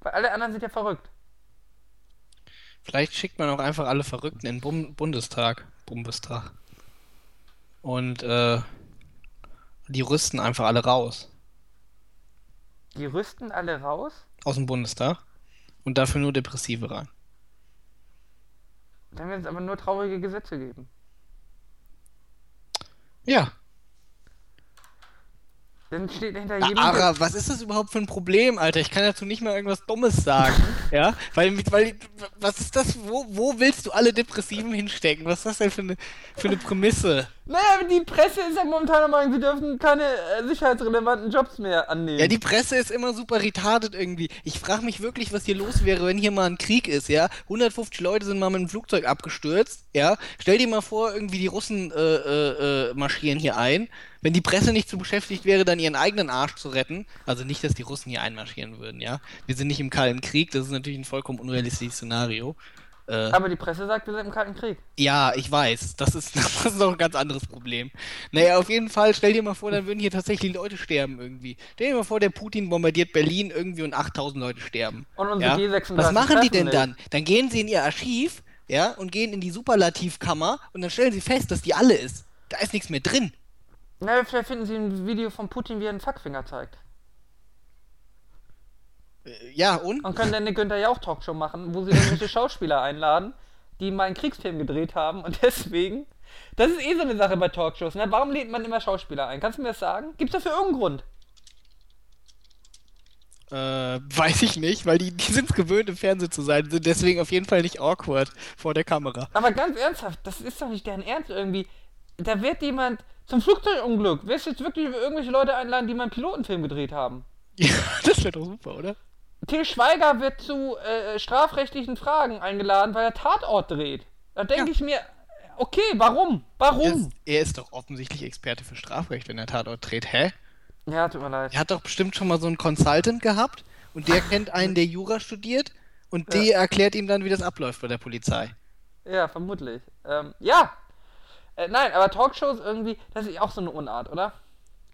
Weil alle anderen sind ja verrückt. Vielleicht schickt man auch einfach alle Verrückten in den Bundestag. Bundestag. Und äh, die rüsten einfach alle raus. Die rüsten alle raus. Aus dem Bundestag. Und dafür nur Depressive rein. Dann wird es aber nur traurige Gesetze geben. Ja. Dann steht hinter Ja, jedem. Ara, was ist das überhaupt für ein Problem, Alter? Ich kann dazu nicht mal irgendwas Dummes sagen. ja? Weil, weil, was ist das? Wo, wo willst du alle Depressiven hinstecken? Was ist das denn für eine, für eine Prämisse? Naja, die Presse ist ja momentan am Meinung, sie dürfen keine äh, sicherheitsrelevanten Jobs mehr annehmen. Ja, die Presse ist immer super retarded irgendwie. Ich frage mich wirklich, was hier los wäre, wenn hier mal ein Krieg ist, ja? 150 Leute sind mal mit einem Flugzeug abgestürzt, ja? Stell dir mal vor, irgendwie die Russen äh, äh, äh, marschieren hier ein. Wenn die Presse nicht so beschäftigt wäre, dann ihren eigenen Arsch zu retten. Also nicht, dass die Russen hier einmarschieren würden, ja? Wir sind nicht im Kalten Krieg, das ist natürlich ein vollkommen unrealistisches Szenario. Äh, Aber die Presse sagt, wir sind im Kalten Krieg. ja, ich weiß. Das ist, das ist noch ein ganz anderes Problem. Naja, auf jeden Fall, stell dir mal vor, dann würden hier tatsächlich Leute sterben irgendwie. Stell dir mal vor, der Putin bombardiert Berlin irgendwie und 8000 Leute sterben. Und unsere ja? G36 Was machen die denn nicht. dann? Dann gehen sie in ihr Archiv, ja, und gehen in die Superlativkammer und dann stellen sie fest, dass die alle ist. Da ist nichts mehr drin. Na, vielleicht finden sie ein Video von Putin, wie er einen Fackfinger zeigt. Ja, und? Und können dann eine Günther Jauch Talkshow machen, wo sie irgendwelche Schauspieler einladen, die mal einen Kriegsfilm gedreht haben und deswegen. Das ist eh so eine Sache bei Talkshows, ne? Warum lädt man immer Schauspieler ein? Kannst du mir das sagen? Gibt's dafür irgendeinen Grund? Äh, weiß ich nicht, weil die, die sind es gewöhnt, im Fernsehen zu sein, sind deswegen auf jeden Fall nicht awkward vor der Kamera. Aber ganz ernsthaft, das ist doch nicht deren Ernst irgendwie. Da wird jemand zum Flugzeugunglück. Willst du jetzt wirklich irgendwelche Leute einladen, die mal einen Pilotenfilm gedreht haben? Ja, das wäre doch super, oder? Till Schweiger wird zu äh, strafrechtlichen Fragen eingeladen, weil er Tatort dreht. Da denke Ja. ich mir, okay, warum? Er Warum? ist, er ist doch offensichtlich Experte für Strafrecht, wenn er Tatort dreht. Hä? Ja, tut mir leid. Er hat doch bestimmt schon mal so einen Consultant gehabt und der kennt einen, der Jura studiert und der erklärt ihm dann, wie das abläuft bei der Polizei. Ja, vermutlich. Ähm, ja. Äh, nein, aber Talkshows irgendwie, das ist auch so eine Unart, oder?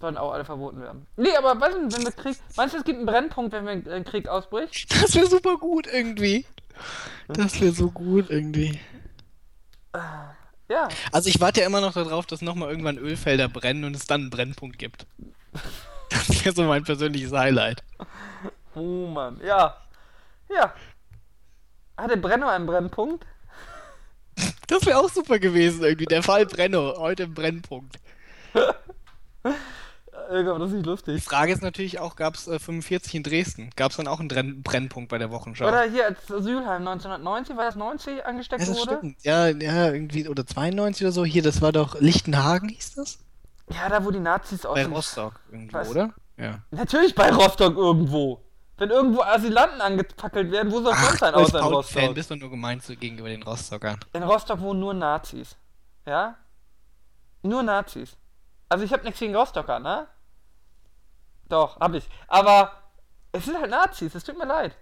Sollen auch alle verboten werden. Nee, aber was denn, wenn wir Krieg. Meinst du, es gibt einen Brennpunkt, wenn wir ein Krieg ausbricht? Das wäre super gut irgendwie. Das wäre so gut irgendwie. Ja. Also ich warte ja immer noch darauf, dass nochmal irgendwann Ölfelder brennen und es dann einen Brennpunkt gibt. Das wäre so mein persönliches Highlight. Oh Mann. Ja. Ja. Hatte Brenno einen Brennpunkt? Das wäre auch super gewesen irgendwie. Der Fall Brenno, heute im Brennpunkt. Irgendwann, das ist nicht Die lustig. Frage ist natürlich auch, gab es äh, 45 in Dresden? Gab es dann auch einen Brennpunkt bei der Wochenschau? Oder hier als Asylheim 1990, war das 90 angesteckt ja, das wurde? stimmt. Ja, ja, irgendwie, oder 92 oder so. Hier, das war doch Lichtenhagen, hieß das? Ja, da wo die Nazis aus Bei Rostock irgendwo, Was? oder? Ja. Natürlich bei Rostock irgendwo. Wenn irgendwo Asylanten angepackelt werden, wo soll es sonst sein außer in Rostock? bist du nur gemeint so gegenüber den Rostockern. In Rostock wohnen nur Nazis. Ja? Nur Nazis. Also ich habe nichts gegen Rostocker, ne? Doch, hab ich. Aber es sind halt Nazis, es tut mir leid.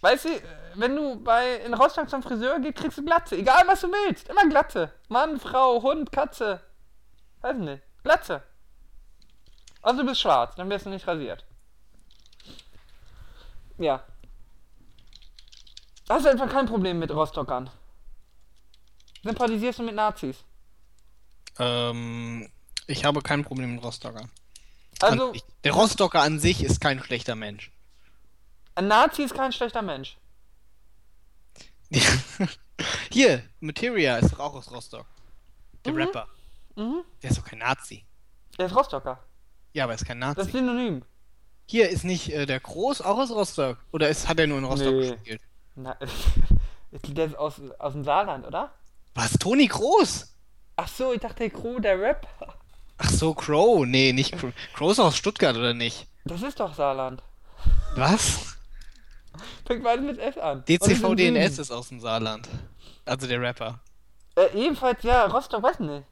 Weißt du, wenn du bei in Rostock zum Friseur gehst, kriegst du Glatze. Egal was du willst. Immer Glatze. Mann, Frau, Hund, Katze. Weiß nicht. Glatze. Also du bist schwarz, dann wirst du nicht rasiert. Ja. Hast du einfach kein Problem mit Rostockern? Sympathisierst du mit Nazis? Ähm, ich habe kein Problem mit Rostocker. Also, An sich. der Rostocker an sich ist kein schlechter Mensch. ein Nazi ist kein schlechter Mensch. Hier, Materia ist doch auch aus Rostock. Der Mhm. Rapper. Mhm. Der ist doch kein Nazi. Der ist Rostocker. Ja, aber er ist kein Das ist Nazi. Synonym. Hier ist nicht äh, der Groß auch aus Rostock. Oder ist, hat er nur in Rostock Nee. gespielt? Na, der ist aus, aus dem Saarland, oder? Was? Toni Groß? Ach so, ich dachte Crew, der Rap. Ach so, Crow. Nee, nicht Crow. Crow ist aus Stuttgart, oder nicht? Das ist doch Saarland. Was? Fängt beides mit S an. DCVDNS ist aus dem Saarland. Also der Rapper. Äh, ebenfalls, ja, Rostock, weiß nicht.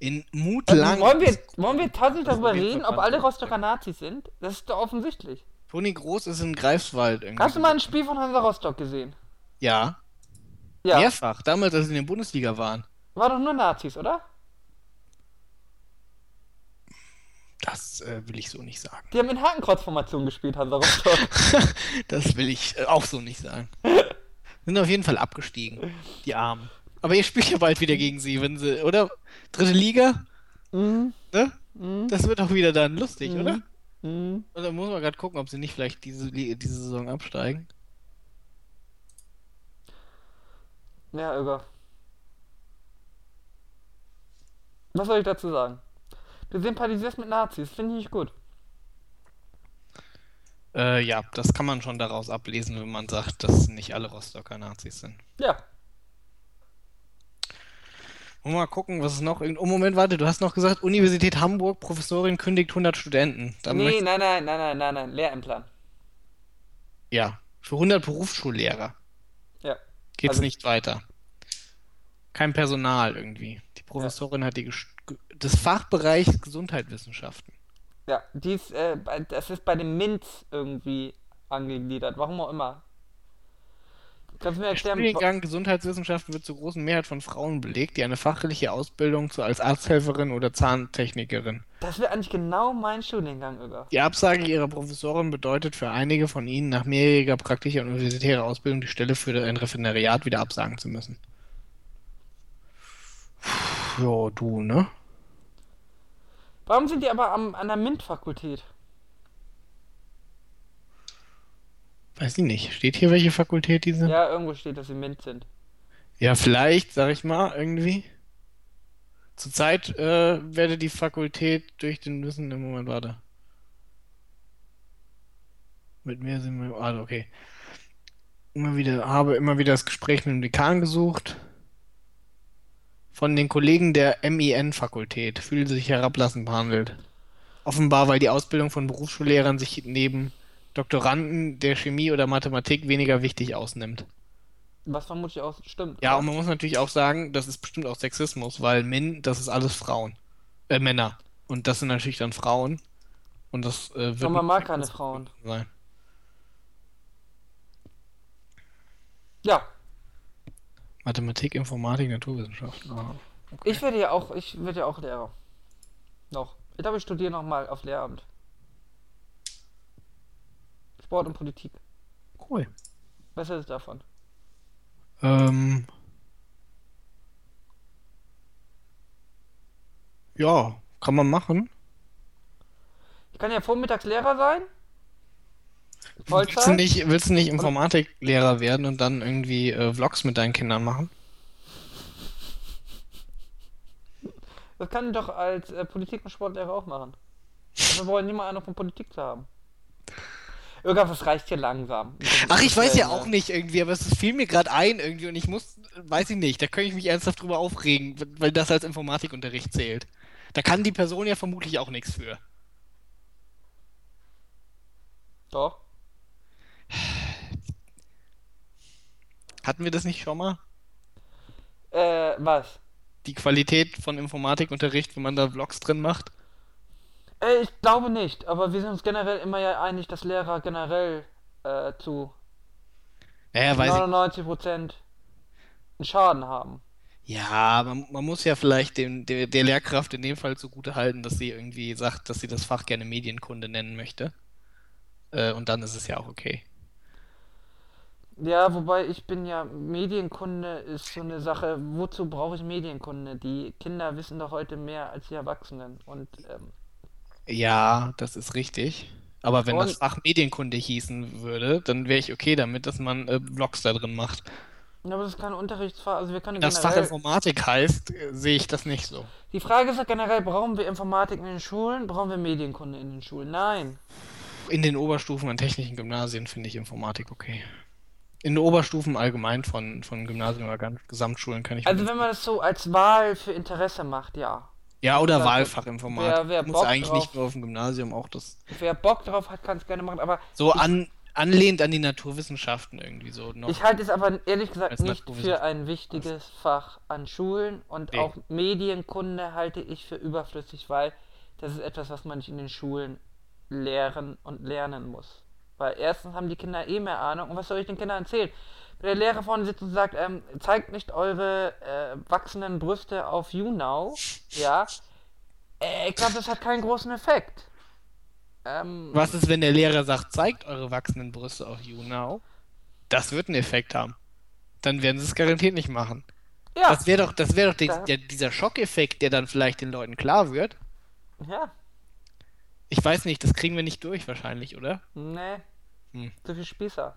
In Mut Also, wollen, wir, wollen wir tatsächlich darüber reden, ob alle. Rostocker Nazis sind? Das ist doch offensichtlich. Toni Groß ist in Greifswald irgendwie. Hast du mal ein Spiel von Hansa Rostock gesehen? Ja, Ja. mehrfach. Damals, als sie in der Bundesliga waren. War doch nur Nazis, oder? Das äh, will ich so nicht sagen. Die haben in Hakenkreuzformation gespielt, Hansa Rostock. Das will ich äh, auch so nicht sagen. Sind auf jeden Fall abgestiegen, die Armen. Aber ihr spielt ja bald wieder gegen sie, wenn sie, oder? Dritte Liga? mhm. Ne? Mhm. Das wird auch wieder dann lustig, Mhm. oder? Mhm. Und dann muss man gerade gucken, ob sie nicht vielleicht diese, diese Saison absteigen. Ja, Irga. Was soll ich dazu sagen? Du sympathisierst mit Nazis, finde ich nicht gut. Äh, ja, das kann man schon daraus ablesen, wenn man sagt, dass nicht alle Rostocker Nazis sind. Ja. Wir mal gucken, was es noch. Oh, Moment, warte, du hast noch gesagt, Universität Hamburg, Professorin kündigt 100 Studenten. Dann nee, nein, nein, nein, nein, nein, nein, Lehrämtlern. Ja, für 100 Berufsschullehrer Ja. geht's Also- nicht weiter. Kein Personal irgendwie. Die Professorin hat die des Fachbereichs Gesundheitswissenschaften. Ja, die ist, äh, das ist bei dem MINT irgendwie angegliedert, warum auch immer. Kannst du mir Der erklären? Studiengang Gesundheitswissenschaften wird zur großen Mehrheit von Frauen belegt, die eine fachliche Ausbildung zu als Arzthelferin oder Zahntechnikerin. Das wäre eigentlich genau mein Studiengang, Irga. Die Absage ihrer Professorin bedeutet für einige von ihnen nach mehrjähriger praktischer und universitärer Ausbildung die Stelle für ein Referendariat wieder absagen zu müssen. Ja, du, ne? Warum sind die aber am, an der MINT-Fakultät? Weiß ich nicht. Steht hier, welche Fakultät die sind? Ja, irgendwo steht, dass sie MINT sind. Ja, vielleicht, sag ich mal, irgendwie. Zurzeit äh, werde die Fakultät durch den Wissen im Moment, warte. Mit mir sind wir. Ah, okay. Immer wieder, habe immer wieder das Gespräch mit dem Dekan gesucht. Von den Kollegen der MIN-Fakultät fühlen sich herablassend behandelt. Offenbar, weil die Ausbildung von Berufsschullehrern sich neben Doktoranden der Chemie oder Mathematik weniger wichtig ausnimmt. Was vermutlich auch stimmt. Ja, und man muss natürlich auch sagen, das ist bestimmt auch Sexismus, weil Min, das ist alles Frauen. Äh, Männer. Und das sind natürlich dann Frauen. Und das äh, wird Und man mag keine Frauen. sein. Ja, Mathematik, Informatik, Naturwissenschaften. Ah, okay. ich werde ja auch, ich werde ja auch Lehrer. Noch. Ich glaube, ich studiere nochmal auf Lehramt. Sport und Politik. Cool. Was ist davon? Ähm, ja, kann man machen. Ich kann ja vormittags Lehrer sein. Willst du Vollzeit. nicht, willst du nicht Informatiklehrer werden und dann irgendwie äh, Vlogs mit deinen Kindern machen? Das kann ich doch als äh, Politik- und Sportlehrer auch machen. Wir wollen niemand Ahnung von Politik zu haben. Irgendwas reicht hier langsam. Ach, ich weiß ja auch nicht irgendwie, aber es fiel mir gerade ein irgendwie und ich muss, weiß ich nicht, da könnte ich mich ernsthaft drüber aufregen, weil das als Informatikunterricht zählt. Da kann die Person ja vermutlich auch nichts für. Doch. Hatten wir das nicht schon mal? Äh, was? Die Qualität von Informatikunterricht, wenn man da Vlogs drin macht? Äh, ich glaube nicht, aber wir sind uns generell immer ja einig, dass Lehrer generell äh, zu Naja, weiß ich. 99% einen Schaden haben. Ja, man, man muss ja vielleicht dem, der, der Lehrkraft in dem Fall zugute halten, dass sie irgendwie sagt, dass sie das Fach gerne Medienkunde nennen möchte. Äh, und dann ist es ja auch okay. Ja, wobei ich bin ja, Medienkunde ist so eine Sache, wozu brauche ich Medienkunde? Die Kinder wissen doch heute mehr als die Erwachsenen. Und ähm, Ja, das ist richtig. Aber wenn das Und- Fach Medienkunde hießen würde, dann wäre ich okay damit, dass man äh, Vlogs da drin macht. ja, aber das ist kein Unterrichtsfach, also wir können Das Fach generell... Informatik heißt, äh, sehe ich das nicht so. Die Frage ist ja generell, brauchen wir Informatik in den Schulen? Brauchen wir Medienkunde in den Schulen? Nein. In den Oberstufen an technischen Gymnasien finde ich Informatik okay. In den Oberstufen allgemein von, von Gymnasien oder ganz Gesamtschulen kann ich Also wenn man das so als Wahl für Interesse macht, ja. Ja, oder Wer- Wahlfach Informatik. wer- wer Muss Bock eigentlich drauf- nicht nur auf dem Gymnasium auch das. Wer Bock drauf hat, kann es gerne machen, aber So an, anlehnt an die Naturwissenschaften irgendwie so noch. ich halte es aber ehrlich gesagt nicht für ein wichtiges Fach an Schulen und Nee. auch Medienkunde halte ich für überflüssig, weil das ist etwas, was man nicht in den Schulen lehren und lernen muss. Weil erstens haben die Kinder eh mehr Ahnung und was soll ich den Kindern erzählen? Wenn der Lehrer vorne sitzt und sagt, ähm, zeigt nicht eure äh, wachsenden Brüste auf YouNow, ja, äh, ich glaube, das hat keinen großen Effekt. Ähm, Was ist, wenn der Lehrer sagt, zeigt eure wachsenden Brüste auf YouNow? Das wird einen Effekt haben. Dann werden sie es garantiert nicht machen. ja, Das wäre doch, das wäre doch die, der, dieser Schockeffekt, der dann vielleicht den Leuten klar wird. ja, Ich weiß nicht, das kriegen wir nicht durch wahrscheinlich, oder? nee, Hm. zu viel Spießer.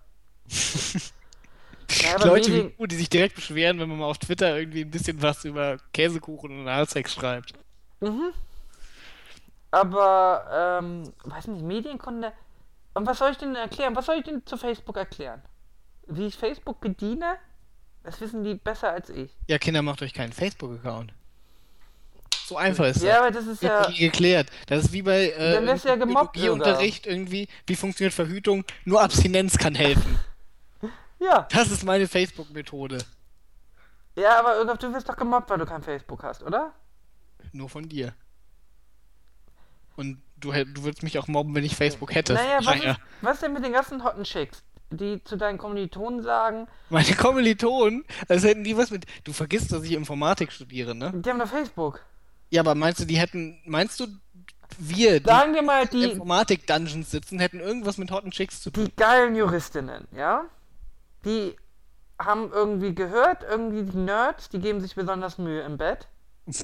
Ja, aber Leute wie du, die sich direkt beschweren, wenn man mal auf Twitter irgendwie ein bisschen was über Käsekuchen und Analsex schreibt. Mhm. Aber, ähm, weiß nicht, Medienkunde. Und was soll ich denn erklären? Was soll ich denn zu Facebook erklären? Wie ich Facebook bediene? Das wissen die besser als ich. Ja, Kinder, macht euch keinen Facebook-Account. So einfach ist Ja, das. aber das ist ja. Geklärt. Das ist wie bei äh, Dann ja gemobbt Biologieunterricht irgendwie. Wie funktioniert Verhütung? Nur Abstinenz kann helfen. Ja. Das ist meine Facebook-Methode. Ja, aber du wirst doch gemobbt, weil du kein Facebook hast, oder? Nur von dir. Und du, du würdest mich auch mobben, wenn ich Facebook hätte. Naja, was, ist, was denn mit den ganzen hotten Chicks, die zu deinen Kommilitonen sagen, Meine Kommilitonen, als hätten die was mit. Du vergisst, dass ich Informatik studiere, ne? die haben doch Facebook. Ja, aber meinst du, die hätten. Meinst du, wir, die Sagen wir mal, die, Informatik-Dungeons sitzen, hätten irgendwas mit Hotten Chicks zu tun? die geilen Juristinnen, ja? Die haben irgendwie gehört, irgendwie die Nerds, die geben sich besonders Mühe im Bett.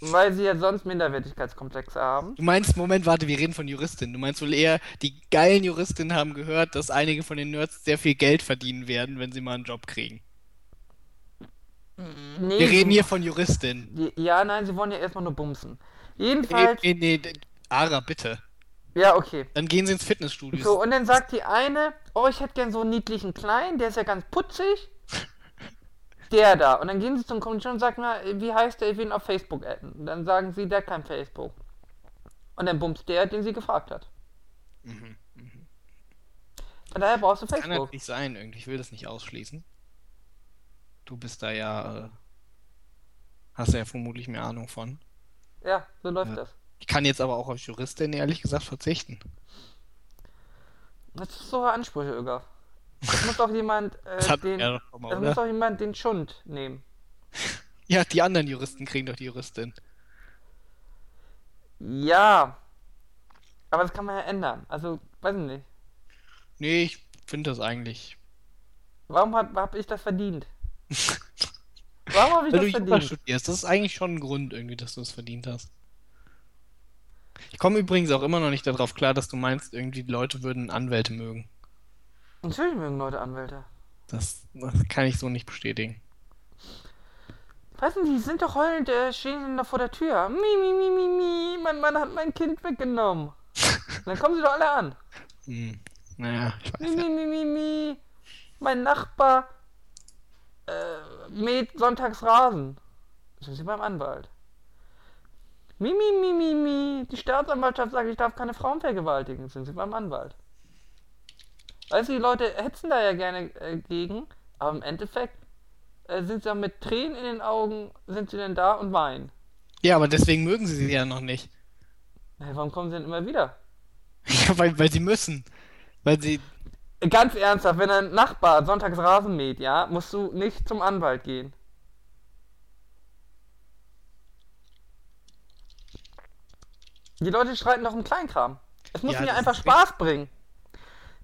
Weil sie ja sonst Minderwertigkeitskomplexe haben. Du meinst, Moment, warte, wir reden von Juristinnen. Du meinst wohl eher, die geilen Juristinnen haben gehört, dass einige von den Nerds sehr viel Geld verdienen werden, wenn sie mal einen Job kriegen. Nee, Wir reden hier von Juristinnen. die- Ja, nein, sie wollen ja erstmal nur bumsen. Nee, Jedenfalls. nee, nee, d- Ara, bitte. Ja, okay. Dann gehen sie ins Fitnessstudio. So, und dann sagt die eine, oh, ich hätte gern so einen niedlichen Kleinen, der ist ja ganz putzig. Der da. Und dann gehen sie zum Kommilitonen und sagen, na, wie heißt der, ich will ihn auf Facebook adden. Und dann sagen sie, der kein Facebook. Und dann bumst der, den sie gefragt hat. Mhm. Von daher brauchst du Kann Facebook. natürlich sein, irgendwie. Ich will das nicht ausschließen. Du bist da ja, äh, hast ja vermutlich mehr Ahnung von. Ja, so läuft Ja. das. Ich kann jetzt aber auch als Juristin ehrlich gesagt verzichten. Das ist so Ansprüche, Öger. Es muss doch jemand äh, den. mal, Es muss doch jemand den Schund nehmen. Ja, die anderen Juristen kriegen doch die Juristin. Ja. Aber das kann man ja ändern. Also, weiß ich nicht. Nee, ich finde das eigentlich. Warum hab, hab ich das verdient? Warum habe ich Weil das du Jura verdient? studierst, das ist eigentlich schon ein Grund irgendwie, dass du es verdient hast. Ich komme übrigens auch immer noch nicht darauf klar, dass du meinst, irgendwie die Leute würden Anwälte mögen. Natürlich mögen Leute Anwälte. Das, das kann ich so nicht bestätigen. Weißt du, die sind doch heulend, äh, stehen da vor der Tür. Mi, mi, mi, mi, mi, mein Mann hat mein Kind weggenommen. Dann kommen sie doch alle an. Hm. Naja, ich weiß Mi, mi, mi, mi, mi. Mein Nachbar äh, mäht sonntags Rasen. Sind sie beim Anwalt. Mi, mi, mi, mi, mi. Die Staatsanwaltschaft sagt, ich darf keine Frauen vergewaltigen. Sind sie beim Anwalt. Weißt du, die Leute hetzen da ja gerne äh, gegen, aber im Endeffekt äh, sind sie ja mit Tränen in den Augen, sind sie denn da und weinen. Ja, aber deswegen mögen sie sie ja noch nicht. Hey, warum kommen sie denn immer wieder? Ja, weil, weil sie müssen. Weil sie. Ganz ernsthaft, wenn ein Nachbar sonntags Rasen mäht, ja, musst du nicht zum Anwalt gehen. Die Leute streiten doch im Kleinkram. Es muss Ja, mir einfach Spaß bringen.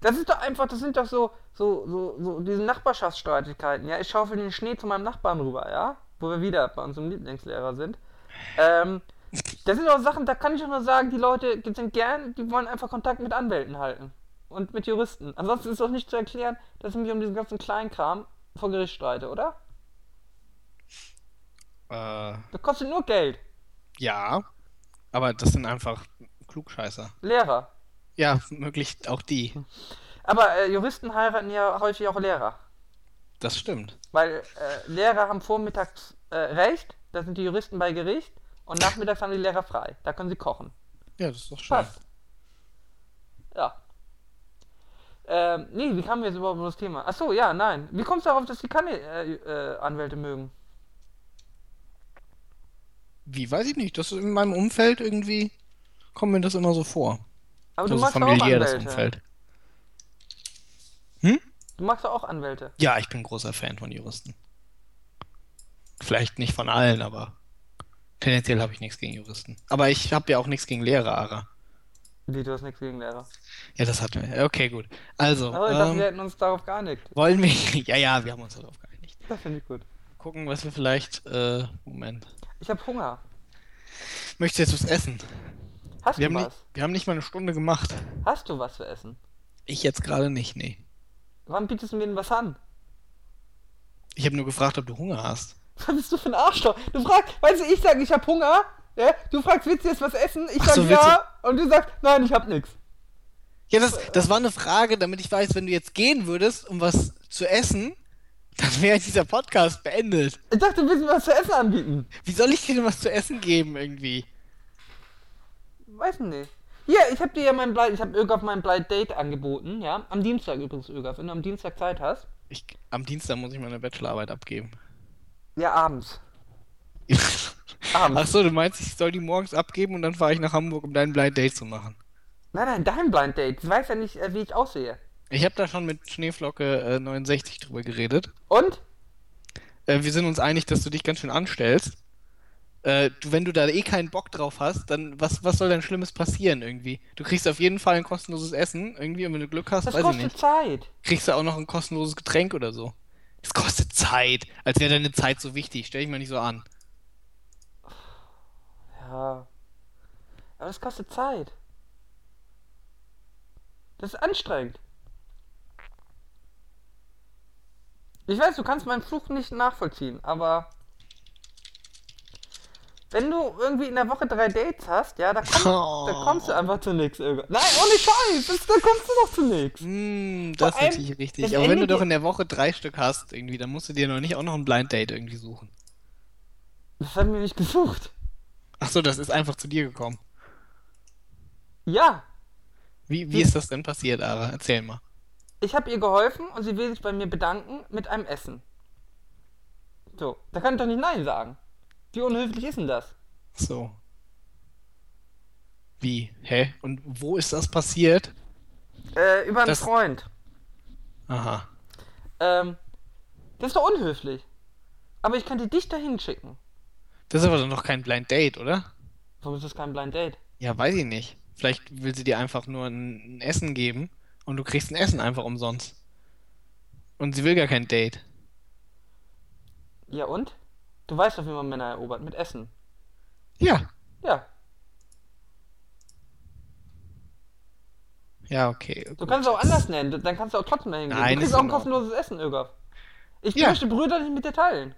Das ist doch einfach, das sind doch so, so, so, so diese Nachbarschaftsstreitigkeiten, ja. Ich schaufel den Schnee zu meinem Nachbarn rüber, ja. Wo wir wieder bei unserem Lieblingslehrer sind. Ähm, das sind doch Sachen, da kann ich doch nur sagen, die Leute sind gern, die wollen einfach Kontakt mit Anwälten halten. Und mit Juristen. Ansonsten ist doch nicht zu erklären, dass ich mich um diesen ganzen Kleinkram vor Gericht streite, oder? Äh, Das kostet nur Geld. ja. Aber das sind einfach Klugscheißer. Lehrer. Ja, möglich auch die. Aber äh, Juristen heiraten ja häufig auch Lehrer. Das stimmt. Weil äh, Lehrer haben vormittags äh, Recht, da sind die Juristen bei Gericht. Und nachmittags haben die Lehrer frei. Da können sie kochen. Ja, das ist doch schön. Passt. Ja. Ähm, nee, wie kamen wir jetzt überhaupt auf das Thema? Achso, ja, nein. Wie kommst du darauf, dass die keine äh, äh, Anwälte mögen? Wie, weiß ich nicht. Das ist in meinem Umfeld irgendwie. Kommt mir das immer so vor. Aber du Also magst doch auch familiär das Anwälte. Umfeld. Hm? Du magst doch auch Anwälte. Ja, ich bin großer Fan von Juristen. Vielleicht nicht von allen, aber tendenziell habe ich nichts gegen Juristen. Aber ich habe ja auch nichts gegen Lehrer, Ara. Wie, du hast nichts gegen Lehrer. Ja, das hatten wir. Okay, gut. Also, Aber ich dachte, ähm, wir hätten uns darauf geeinigt. wollen wir. Ja, ja, wir haben uns darauf geeinigt. Das finde ich gut. Gucken, was wir vielleicht. Äh, Moment. Ich habe Hunger. Möchtest du jetzt was essen? Hast Wir du haben, was? nicht, wir haben nicht mal eine Stunde gemacht. Hast du was zu essen? Ich jetzt gerade nicht, nee. Wann bietest du mir denn was an? Ich habe nur gefragt, ob du Hunger hast. Was bist du für ein Arschloch? Du fragst, weißt du, ich sage, ich habe Hunger. Ja? Du fragst, willst du jetzt was essen? Ich Ach sag so, ja. Und du sagst, nein, ich hab nix. Ja, das, das war eine Frage, damit ich weiß, wenn du jetzt gehen würdest, um was zu essen, dann wäre dieser Podcast beendet. Ich dachte, du willst mir was zu essen anbieten. Wie soll ich dir denn was zu essen geben irgendwie? Weiß nicht. Hier, ich habe dir ja mein Blind, ich habe Ögaf mein Blind Date angeboten, ja. Am Dienstag übrigens, Ögaf, wenn du am Dienstag Zeit hast. Ich, am Dienstag muss ich meine Bachelorarbeit abgeben. Ja, abends. Abends. Ach so, du meinst, ich soll die morgens abgeben und dann fahre ich nach Hamburg, um dein Blind Date zu machen. Nein, nein, dein Blind Date. Du weißt ja nicht, äh, wie ich aussehe. Ich habe da schon mit Schneeflocke äh, 69 drüber geredet. Und? Äh, wir sind uns einig, dass du dich ganz schön anstellst. Äh, du, wenn du da eh keinen Bock drauf hast, dann was, was soll denn Schlimmes passieren irgendwie? Du kriegst auf jeden Fall ein kostenloses Essen irgendwie und wenn du Glück hast, Das weiß ich kostet nicht, Zeit. kriegst du auch noch ein kostenloses Getränk oder so. Es kostet Zeit, als wäre deine Zeit so wichtig. Stell dich mal nicht so an. Ja. Aber das kostet Zeit. Das ist anstrengend. Ich weiß, du kannst meinen Fluch nicht nachvollziehen, aber wenn du irgendwie in der Woche drei Dates hast, ja, da, komm, Oh. da kommst du einfach zu nichts. Nein, ohne Scheiß, das, da kommst du doch zu nichts. Mm, Vor das ist natürlich richtig. Aber wenn du doch in der Woche drei Stück hast, irgendwie, dann musst du dir noch nicht auch noch ein Blind Date irgendwie suchen. Das haben wir nicht gesucht. Ach so, das ist einfach zu dir gekommen. Ja, Wie, wie ist das denn passiert, Ara? Erzähl mal. ich habe ihr geholfen und sie will sich bei mir bedanken mit einem Essen. So, da kann ich doch nicht Nein sagen. Wie unhöflich ist denn das? So. Wie? Hä? Und wo ist das passiert? Äh, über einen Das- Freund. Aha. Ähm, das ist doch unhöflich. Aber ich könnte dich dahin schicken. Das ist aber doch noch kein Blind Date, oder? Warum ist das kein Blind Date? Ja, weiß ich nicht. Vielleicht will sie dir einfach nur ein, ein Essen geben und du kriegst ein Essen einfach umsonst. Und sie will gar kein Date. Ja und? Du weißt doch, wie man Männer erobert. Mit Essen. Ja. Ja. Ja, okay. Du gut. kannst es auch anders nennen. Dann kannst du auch trotzdem dahin gehen. Nein, du kriegst ist auch ein kostenloses Essen, Ögaf. Ich Ja. möchte Brüder nicht mit dir teilen.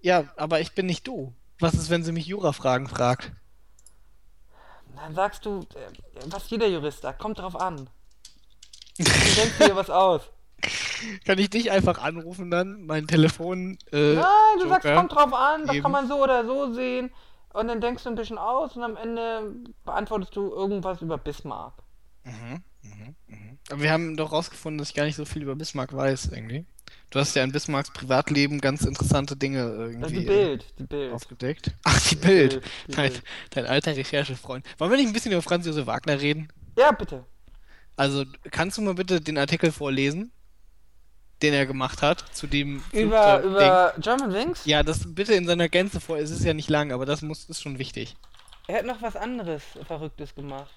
Ja, aber ich bin nicht du. Was ist, wenn sie mich Jura-Fragen fragt? Dann sagst du, äh, was jeder Jurist sagt. Kommt drauf an. Du denkst dir was aus. Kann ich dich einfach anrufen dann? Mein Telefon. Äh, Nein, du sagst, Joker kommt drauf an, das geben. kann man so oder so sehen. Und dann denkst du ein bisschen aus und am Ende beantwortest du irgendwas über Bismarck. Mhm, mhm, mhm. Aber wir haben doch rausgefunden, dass ich gar nicht so viel über Bismarck weiß, irgendwie. Du hast ja in Bismarcks Privatleben ganz interessante Dinge irgendwie die äh, Bild, die Bild. aufgedeckt. Ach, die Bild. die Dein, Bild. dein alter Recherchefreund. Wollen wir nicht ein bisschen über Franz Josef Wagner reden? Ja, bitte. Also, kannst du mal bitte den Artikel vorlesen, den er gemacht hat, zu dem Über, über German Wings? Ja, das bitte in seiner Gänze vor. Es ist ja nicht lang, aber das muss, ist schon wichtig. Er hat noch was anderes Verrücktes gemacht.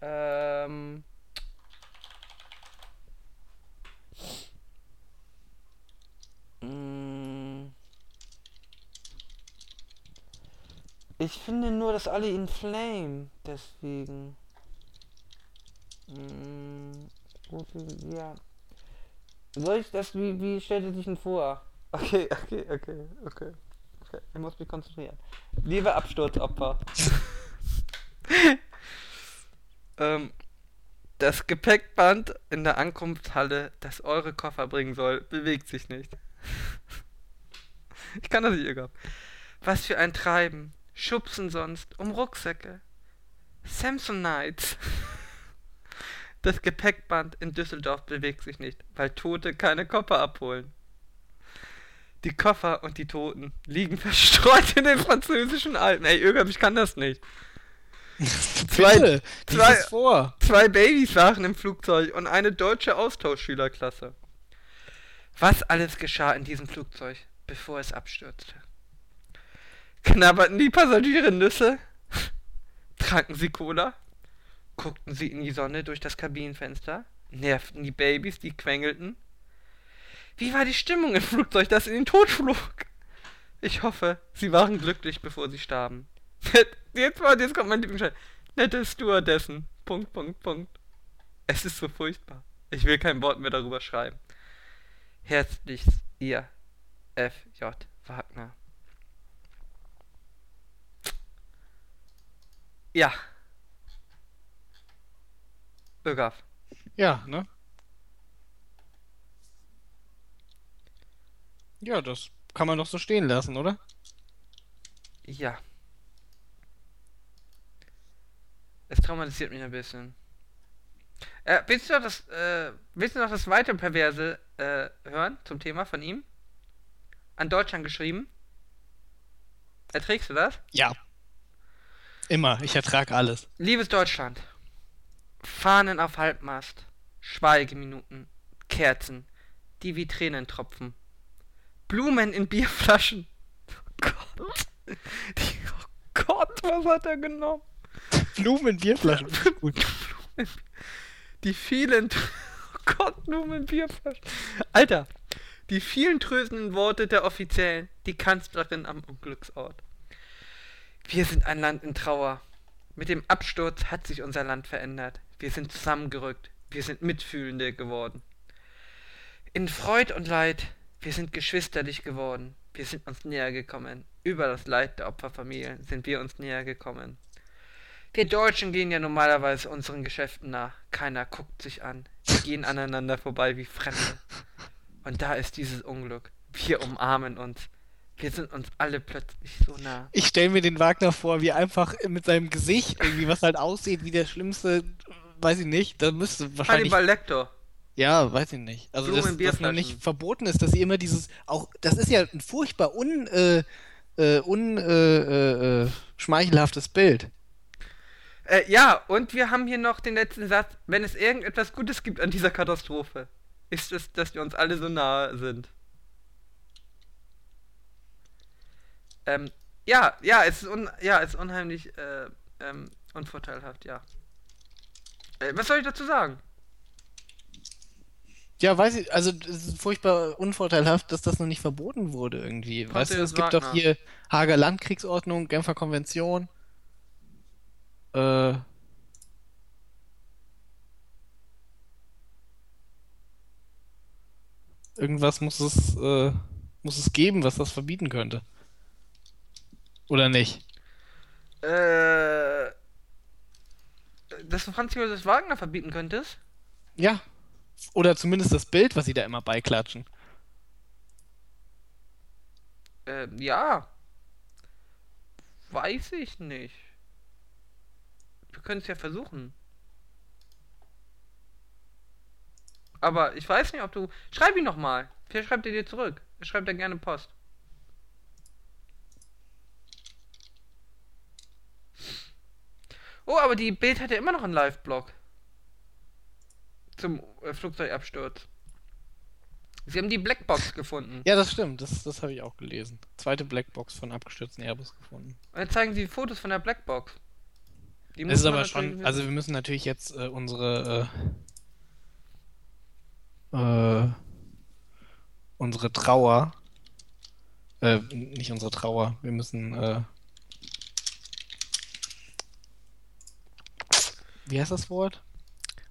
Ähm. Ich finde nur, dass alle ihn flame, deswegen. Mm. Ja. Soll ich das, wie, wie stellt er sich denn vor? Okay, okay, okay, okay. Okay, ich muss mich konzentrieren. Liebe Absturzopfer. ähm, das Gepäckband in der Ankunftshalle, das eure Koffer bringen soll, bewegt sich nicht. ich kann das nicht, Irga. Was für ein Treiben. Schubsen sonst um Rucksäcke. Samsonites. Das Gepäckband in Düsseldorf bewegt sich nicht, weil Tote keine Koffer abholen. Die Koffer und die Toten liegen verstreut in den französischen Alpen. Ey, Irga, ich kann das nicht. Zwei- zwei- vor. Zwei Babys waren im Flugzeug und eine deutsche Austauschschülerklasse. Was alles geschah in diesem Flugzeug, bevor es abstürzte? Knabberten die Passagiere Nüsse? Tranken sie Cola? Guckten sie in die Sonne durch das Kabinenfenster? Nervten die Babys, die quengelten? Wie war die Stimmung im Flugzeug, das in den Tod flog? Ich hoffe, sie waren glücklich, bevor sie starben. Jetzt, mal, jetzt kommt mein Lieblingsschein. Nette Stewardessen. Punkt, Punkt, Punkt. Es ist so furchtbar. Ich will kein Wort mehr darüber schreiben. Herzlichst, ihr F.J. Wagner. Ja. Ögaf. Ja, ne? Ja, das kann man doch so stehen lassen, oder? Ja. Es traumatisiert mich ein bisschen. Äh, willst du noch das, äh, willst du noch das weitere Perverse äh, hören zum Thema von ihm? An Deutschland geschrieben? Erträgst du das? Ja. Immer, ich ertrag alles. Liebes Deutschland. Fahnen auf Halbmast. Schweigeminuten. Kerzen. Die wie Tränen tropfen. Blumen in Bierflaschen. Oh Gott. Die, oh Gott, was hat er genommen? Blumen in Bierflaschen. Gut. Die vielen. Gott, Blumen in Bierflaschen. Alter. Die vielen tröstenden Worte der Offiziellen. Die Kanzlerin am Unglücksort. Wir sind ein Land in Trauer. Mit dem Absturz hat sich unser Land verändert. Wir sind zusammengerückt. Wir sind Mitfühlende geworden. In Freud und Leid, wir sind geschwisterlich geworden. Wir sind uns näher gekommen. Über das Leid der Opferfamilien sind wir uns näher gekommen. Wir Deutschen gehen ja normalerweise unseren Geschäften nach. Keiner guckt sich an. Wir gehen aneinander vorbei wie Fremde. Und da ist dieses Unglück. Wir umarmen uns. Wir sind uns alle plötzlich so nah. Ich stelle mir den Wagner vor, wie einfach mit seinem Gesicht irgendwie, was halt aussieht wie der schlimmste, weiß ich nicht, da müsste wahrscheinlich Hannibal Lecter. Ja, weiß ich nicht. Also, Blumen dass das noch nicht verboten ist, dass sie immer dieses, auch, das ist ja ein furchtbar un, äh, äh, un, äh, äh, äh, schmeichelhaftes Bild. Äh, ja, und wir haben hier noch den letzten Satz. Wenn es irgendetwas Gutes gibt an dieser Katastrophe, ist es, dass wir uns alle so nahe sind. Ähm, ja, ja, es ist, un ja, es ist unheimlich äh, ähm, unvorteilhaft, ja. Äh, was soll ich dazu sagen? Ja, weiß ich, also es ist furchtbar unvorteilhaft, dass das noch nicht verboten wurde irgendwie. Weißt du, es gibt doch hier Hager Landkriegsordnung, Genfer Konvention. Äh, irgendwas muss es, äh, muss es geben, was das verbieten könnte. Oder nicht? Äh, dass du Franz Josef Wagner verbieten könntest? Ja. Oder zumindest das Bild, was sie da immer beiklatschen. Äh, ja. Weiß ich nicht. Können es ja versuchen. Aber ich weiß nicht, ob du. Schreib ihn nochmal. Vielleicht schreibt er dir zurück. Er schreibt ja gerne Post. Oh, aber die Bild hat ja immer noch einen Live-Blog. Zum äh, Flugzeugabsturz. Sie haben die Blackbox gefunden. Ja, das stimmt. Das, das habe ich auch gelesen. Zweite Blackbox von abgestürzten Airbus gefunden. Und jetzt zeigen sie Fotos von der Blackbox. Die muss ist aber schon, also wir müssen natürlich jetzt äh, unsere äh, äh, unsere Trauer, äh, nicht unsere Trauer, wir müssen äh, wie heißt das Wort?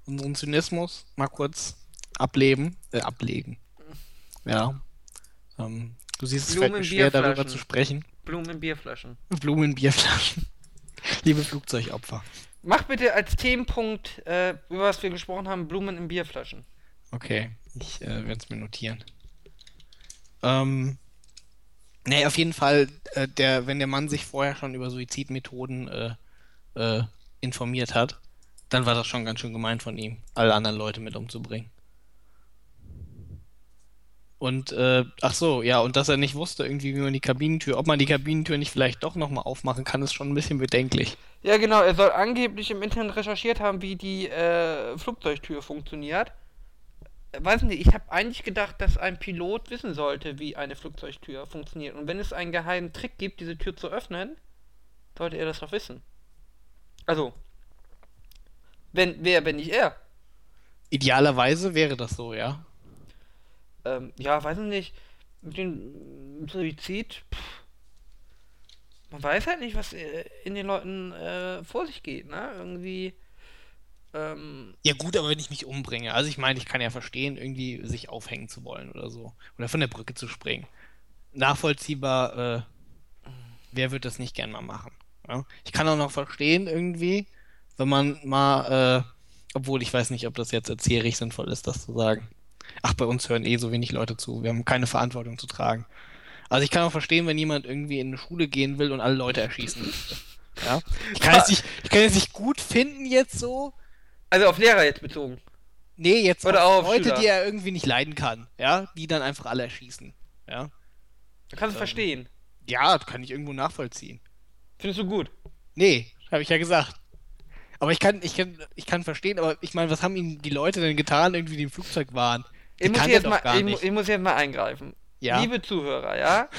Unseren Zynismus mal kurz ableben, äh, ablegen. Ja. Ähm, du siehst, es fällt mir schwer, darüber zu sprechen. Blumen in Bierflaschen. Blumen in Bierflaschen. Liebe Flugzeugopfer. Mach bitte als Themenpunkt, äh, über was wir gesprochen haben, Blumen in Bierflaschen. Okay, ich äh, werde es mir notieren. Ähm, nee, auf jeden Fall, äh, der, wenn der Mann sich vorher schon über Suizidmethoden äh, äh, informiert hat, dann war das schon ganz schön gemein von ihm, alle anderen Leute mit umzubringen. Und, äh, ach so, ja, und dass er nicht wusste, irgendwie, wie man die Kabinentür, ob man die Kabinentür nicht vielleicht doch nochmal aufmachen kann, ist schon ein bisschen bedenklich. Ja, genau, er soll angeblich im Internet recherchiert haben, wie die äh, Flugzeugtür funktioniert. Weiß nicht, ich habe eigentlich gedacht, dass ein Pilot wissen sollte, wie eine Flugzeugtür funktioniert. Und wenn es einen geheimen Trick gibt, diese Tür zu öffnen, sollte er das doch wissen. Also, wenn, wer, wenn nicht er? Idealerweise wäre das so, ja. Ähm, ja, weiß ich nicht. Mit dem Suizid, pff, man weiß halt nicht, was äh, in den Leuten äh, vor sich geht, ne? Irgendwie, ähm, Ja gut, aber wenn ich mich umbringe, also ich meine, ich kann ja verstehen, irgendwie sich aufhängen zu wollen oder so. Oder von der Brücke zu springen. Nachvollziehbar, äh, wer wird das nicht gern mal machen? Ja? Ich kann auch noch verstehen irgendwie, wenn man mal, äh, obwohl ich weiß nicht, ob das jetzt erzählerig sinnvoll ist, das zu sagen. Ach, bei uns hören eh so wenig Leute zu. Wir haben keine Verantwortung zu tragen. Also ich kann auch verstehen, wenn jemand irgendwie in eine Schule gehen will und alle Leute erschießen möchte. Ja? Ich kann es nicht, ich kann es nicht gut finden jetzt so, also auf Lehrer jetzt bezogen. Nee, jetzt Oder auch auf Leute, Schüler. die er irgendwie nicht leiden kann, ja, die dann einfach alle erschießen. Ja, Da kannst du Ähm. verstehen. ja, kann ich irgendwo nachvollziehen. Findest du gut? Nee, habe ich ja gesagt. Aber ich kann, ich kann, ich kann verstehen, aber ich meine, was haben ihnen die Leute denn getan, irgendwie die im Flugzeug waren? Ich muss, jetzt mal, ich, mu- ich muss jetzt mal eingreifen. Ja. Liebe Zuhörer, ja?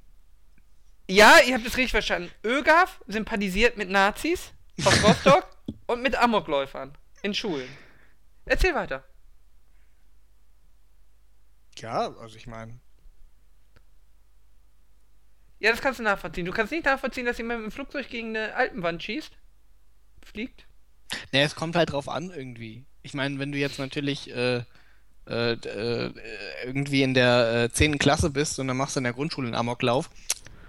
ja, ihr habt es richtig verstanden. ÖGAF sympathisiert mit Nazis aus Rostock und mit Amokläufern in Schulen. Erzähl weiter. Ja, also ich meine. Ja, das kannst du nachvollziehen. Du kannst nicht nachvollziehen, dass jemand mit dem Flugzeug gegen eine Alpenwand schießt. Fliegt. Nee, es kommt halt drauf an irgendwie. Ich meine, wenn du jetzt natürlich äh, äh, äh, irgendwie in der äh, 10. Klasse bist und dann machst du in der Grundschule einen Amoklauf,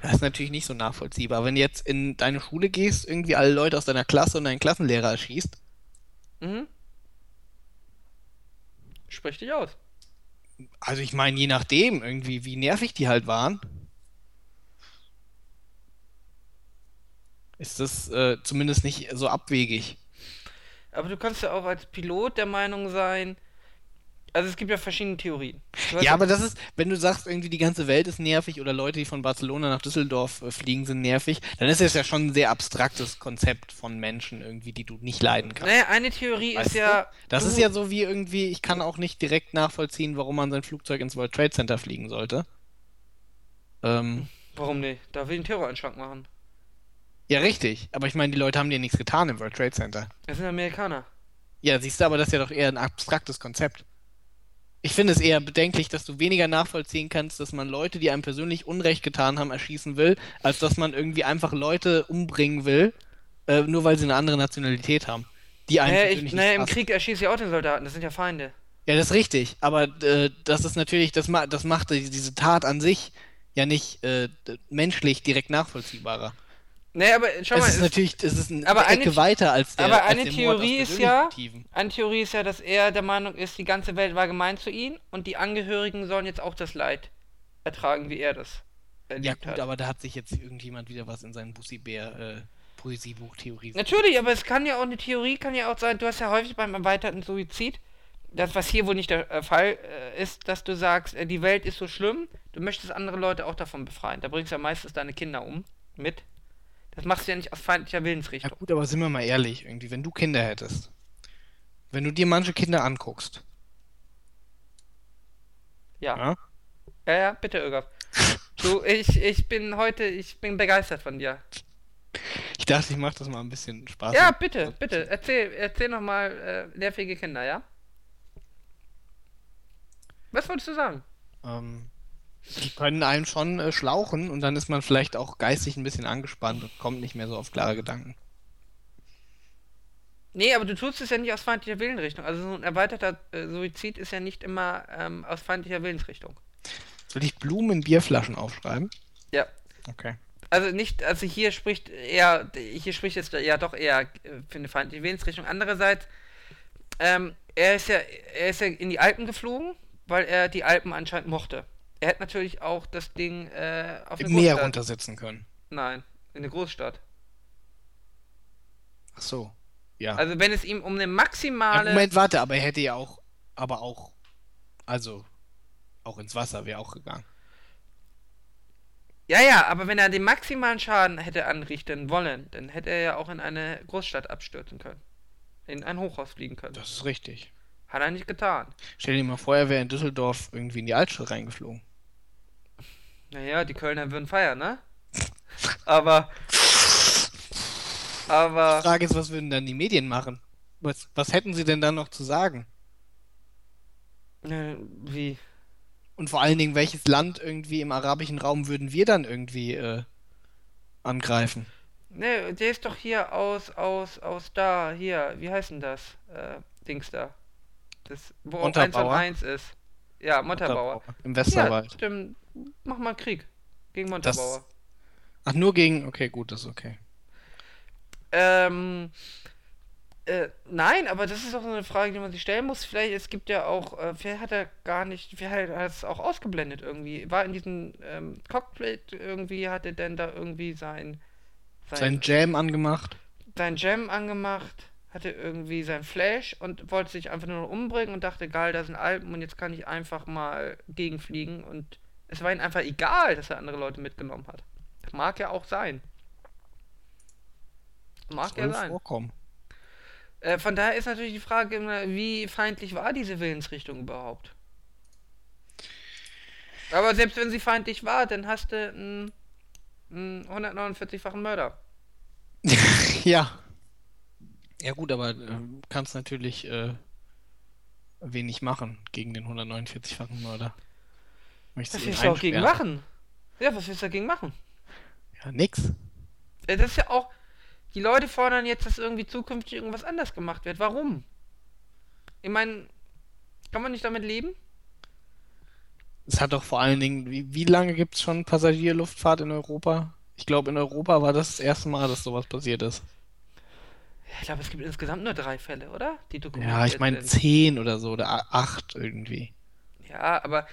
das ist natürlich nicht so nachvollziehbar. Wenn du jetzt in deine Schule gehst, irgendwie alle Leute aus deiner Klasse und deinen Klassenlehrer erschießt, Mhm. Sprich dich aus. also ich meine, je nachdem, irgendwie, wie nervig die halt waren, ist das äh, zumindest nicht so abwegig. Aber du kannst ja auch als Pilot der Meinung sein, Also es gibt ja verschiedene Theorien. Ja, aber das ist, wenn du sagst, irgendwie die ganze Welt ist nervig oder Leute, die von Barcelona nach Düsseldorf äh, fliegen, sind nervig, dann ist das ja schon ein sehr abstraktes Konzept von Menschen irgendwie, die du nicht leiden kannst. Naja, eine Theorie Weißt ist du? ja. Das ist ja so wie irgendwie, ich kann auch nicht direkt nachvollziehen, warum man sein Flugzeug ins World Trade Center fliegen sollte. Ähm, Warum nicht? Da will ich einen Terroranschlag machen. ja, richtig. Aber ich meine, die Leute haben dir nichts getan im World Trade Center. Das sind Amerikaner. Ja, siehst du, aber das ist ja doch eher ein abstraktes Konzept. Ich finde es eher bedenklich, dass du weniger nachvollziehen kannst, dass man Leute, die einem persönlich Unrecht getan haben, erschießen will, als dass man irgendwie einfach Leute umbringen will, äh, nur weil sie eine andere Nationalität haben. Die einen Naja, ich, naja im. Krieg erschieße ich auch den Soldaten, das sind ja Feinde. Ja, das ist richtig, aber äh, das ist natürlich, das, ma das macht die- diese Tat an sich ja nicht äh, menschlich direkt nachvollziehbarer. Naja, aber schau es mal, ist es- natürlich, es ist eine aber Ecke eine- weiter als der aber eine Theorie ist ja- eine Theorie ist ja, dass er der Meinung ist, die ganze Welt war gemein zu ihm und die Angehörigen sollen jetzt auch das Leid ertragen, wie er das erlebt Ja gut, hat. aber da hat sich jetzt irgendjemand wieder was in sein Bussi-Bär äh, Poesiebuch theorisiert. Natürlich, aber es kann ja auch eine Theorie, kann ja auch sein, du hast ja häufig beim erweiterten Suizid, das was hier wohl nicht der äh, Fall äh, ist, dass du sagst, äh, die Welt ist so schlimm, du möchtest andere Leute auch davon befreien. Da bringst du ja meistens deine Kinder um, mit. Das machst du ja nicht aus feindlicher Ja Willensrichtung. gut, aber sind wir mal ehrlich, irgendwie, wenn du Kinder hättest, wenn du dir manche Kinder anguckst, Ja. ja, Ja, ja, bitte, Irgaf. Du, ich, ich bin heute, ich bin begeistert von dir. ich dachte, ich mach das mal ein bisschen Spaß. Ja, bitte, bitte, erzähl, erzähl nochmal äh, nervige Kinder, ja? Was wolltest du sagen? Ähm, die können einen schon äh, schlauchen und dann ist man vielleicht auch geistig ein bisschen angespannt und kommt nicht mehr so auf klare Gedanken. Nee, aber du tust es ja nicht aus feindlicher Willensrichtung. Also so ein erweiterter äh, Suizid ist ja nicht immer ähm, aus feindlicher Willensrichtung. Soll ich Blumen in Bierflaschen aufschreiben? Ja. Okay. Also nicht, also hier spricht eher, hier spricht jetzt ja doch eher äh, für eine feindliche Willensrichtung. Andererseits, ähm, er ist ja, er ist ja in die Alpen geflogen, weil er die Alpen anscheinend mochte. Er hätte natürlich auch das Ding äh, auf Im eine Meer Großstadt- runtersitzen können. Nein, in eine Großstadt. Ach so. Ja. Also wenn es ihm um eine ja maximale. Moment, warte, aber er hätte ja auch, aber auch, also, auch ins Wasser wäre auch gegangen. Ja, ja, aber wenn er den maximalen Schaden hätte anrichten wollen, dann hätte er ja auch in eine Großstadt abstürzen können. In ein Hochhaus fliegen können. Das ist richtig. Hat er nicht getan. Stell dir mal vor, er wäre in Düsseldorf irgendwie in die Altstadt reingeflogen. Naja, die Kölner würden feiern, ne? Aber. Aber. Die Frage ist, was würden dann die Medien machen? Was, was hätten sie denn dann noch zu sagen? Äh, wie? Und vor allen Dingen, welches Land irgendwie im arabischen Raum würden wir dann irgendwie äh, angreifen? Ne, der ist doch hier aus, aus, aus da, hier, wie heißt denn das? Äh, Dings da. Das, wo auch 1 und Montabaur? 1 ist. Ja, Montabaur. Im Ja, Westerwald. stimmt. Mach mal Krieg. Gegen Montabaur. Ach, nur gegen. Okay, gut, das ist okay. Ähm, äh, nein, aber das ist auch so eine Frage, die man sich stellen muss. Vielleicht, es gibt ja auch, äh, vielleicht hat er gar nicht, vielleicht hat es auch ausgeblendet irgendwie. War in diesem ähm, Cockpit irgendwie, hat er denn da irgendwie sein, Sein sein, Jam angemacht. sein Jam angemacht, hatte irgendwie sein Flash und wollte sich einfach nur umbringen und dachte, geil, da sind Alpen und jetzt kann ich einfach mal gegenfliegen und es war ihm einfach egal, dass er andere Leute mitgenommen hat. Das mag ja auch sein. Mag ja sein. vorkommen. Äh, von daher ist natürlich die Frage immer, wie feindlich war diese Willensrichtung überhaupt? Aber selbst wenn sie feindlich war, dann hast du einen, einen 149-fachen Mörder. ja. Ja, gut, aber äh, kannst natürlich äh, wenig machen gegen den 149-fachen Mörder. Möchtest Was willst du auch gegen einsperren? machen? Ja, was willst du dagegen machen? Ja, nix. Das ist ja auch. Die Leute fordern jetzt, dass irgendwie zukünftig irgendwas anders gemacht wird. Warum? Ich meine, kann man nicht damit leben? Es hat doch vor allen Dingen, wie, wie lange gibt es schon Passagierluftfahrt in Europa? Ich glaube, in Europa war das das erste Mal, dass sowas passiert ist. Ich glaube, es gibt insgesamt nur drei Fälle, oder? Die Ja, ich meine zehn oder so oder acht irgendwie. Ja, aber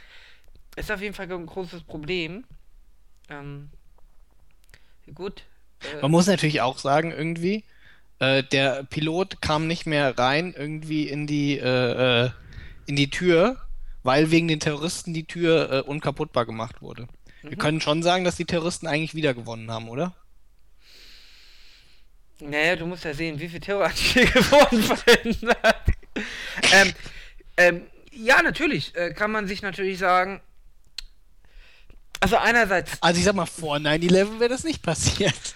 ist auf jeden Fall ein großes Problem. Ähm, gut. Äh, Man muss natürlich auch sagen, irgendwie, äh, der Pilot kam nicht mehr rein irgendwie in die, äh, äh, in die Tür, weil wegen den Terroristen die Tür äh, unkaputtbar gemacht wurde. Wir Mhm. können schon sagen, dass die Terroristen eigentlich wieder gewonnen haben, oder? Naja, du musst ja sehen, wie viel Terroranschläge wurden verhindert. ähm, ähm, ja, natürlich äh, kann man sich natürlich sagen. Also einerseits, Also ich sag mal, vor 9-11 wäre das nicht passiert.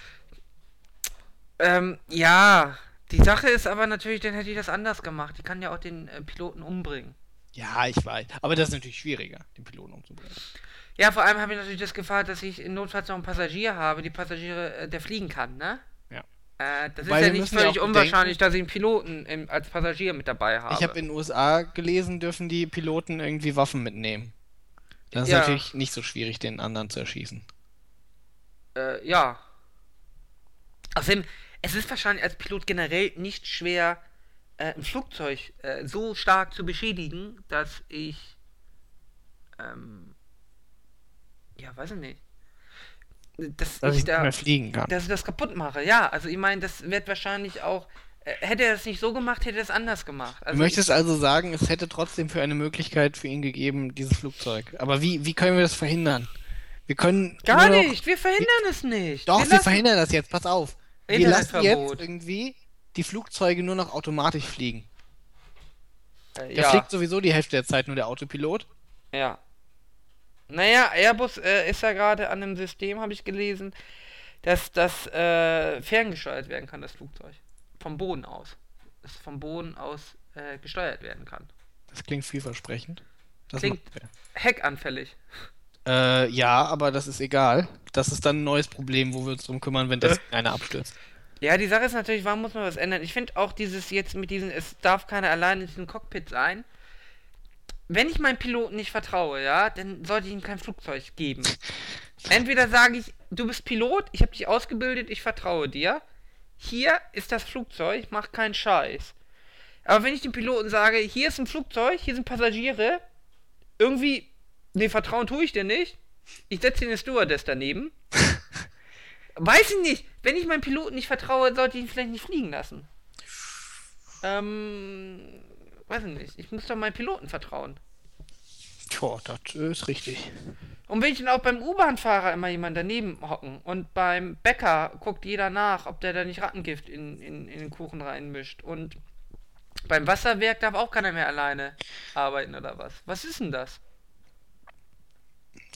ähm, ja, die Sache ist aber natürlich, dann hätte ich das anders gemacht. Die kann ja auch den äh, Piloten umbringen. Ja, ich weiß. Aber das ist natürlich schwieriger, den Piloten umzubringen. Ja, vor allem habe ich natürlich das Gefahr, dass ich in Notfalls noch einen Passagier habe, die Passagiere, äh, der fliegen kann, ne? Ja. Äh, das Wobei ist ja nicht ja völlig unwahrscheinlich, dass ich einen Piloten im, als Passagier mit dabei habe. Ich habe in den USA gelesen, dürfen die Piloten irgendwie Waffen mitnehmen. Das ist Ja. natürlich nicht so schwierig, den anderen zu erschießen. Äh, ja. Außerdem, es ist wahrscheinlich als Pilot generell nicht schwer, äh, ein Flugzeug äh, so stark zu beschädigen, dass ich. Ähm, ja, weiß ich nicht. Dass Dass ich ich da. mehr fliegen kann. Dass ich das kaputt mache, ja. Also, ich meine, das wird wahrscheinlich auch. Äh, hätte er das nicht so gemacht, hätte er es anders gemacht. Du Also, möchtest also sagen, es hätte trotzdem für eine Möglichkeit für ihn gegeben, dieses Flugzeug. Aber wie, wie können wir das verhindern? Wir können Gar noch- nicht, wir verhindern es nicht. Doch, wir, lassen- verhindern das jetzt, pass auf. Wir lassen jetzt irgendwie die Flugzeuge nur noch automatisch fliegen. Äh, Der ja. fliegt sowieso die Hälfte der Zeit nur der Autopilot. Ja. Naja, Airbus äh, ist ja gerade an einem System, habe ich gelesen, dass das äh, ferngesteuert werden kann, das Flugzeug. Vom Boden aus. Es vom Boden aus äh, gesteuert werden kann. Das klingt vielversprechend. Das Klingt- Hackanfällig. Äh, ja, aber das ist egal. Das ist dann ein neues Problem, wo wir uns drum kümmern, wenn das einer abstürzt. Ja, die Sache ist natürlich, warum muss man was ändern? Ich finde auch dieses jetzt mit diesen, es darf keiner allein in diesem Cockpit sein. Wenn ich meinem Piloten nicht vertraue, ja, dann sollte ich ihm kein Flugzeug geben. Entweder sage ich, du bist Pilot, ich habe dich ausgebildet, ich vertraue dir. Hier ist das Flugzeug, mach keinen Scheiß. Aber wenn ich dem Piloten sage, hier ist ein Flugzeug, hier sind Passagiere, irgendwie, nee, vertrauen tue ich dir nicht. Ich setze den Stewardess daneben. Weiß ich nicht. Wenn ich meinem Piloten nicht vertraue, sollte ich ihn vielleicht nicht fliegen lassen. Ähm, weiß ich nicht. Ich muss doch meinem Piloten vertrauen. Tja, das ist richtig. Und wenn ich dann auch beim U-Bahn-Fahrer immer jemand daneben hocken und beim Bäcker guckt jeder nach, ob der da nicht Rattengift in, in, in den Kuchen reinmischt. Und beim Wasserwerk darf auch keiner mehr alleine arbeiten oder was. Was ist denn das?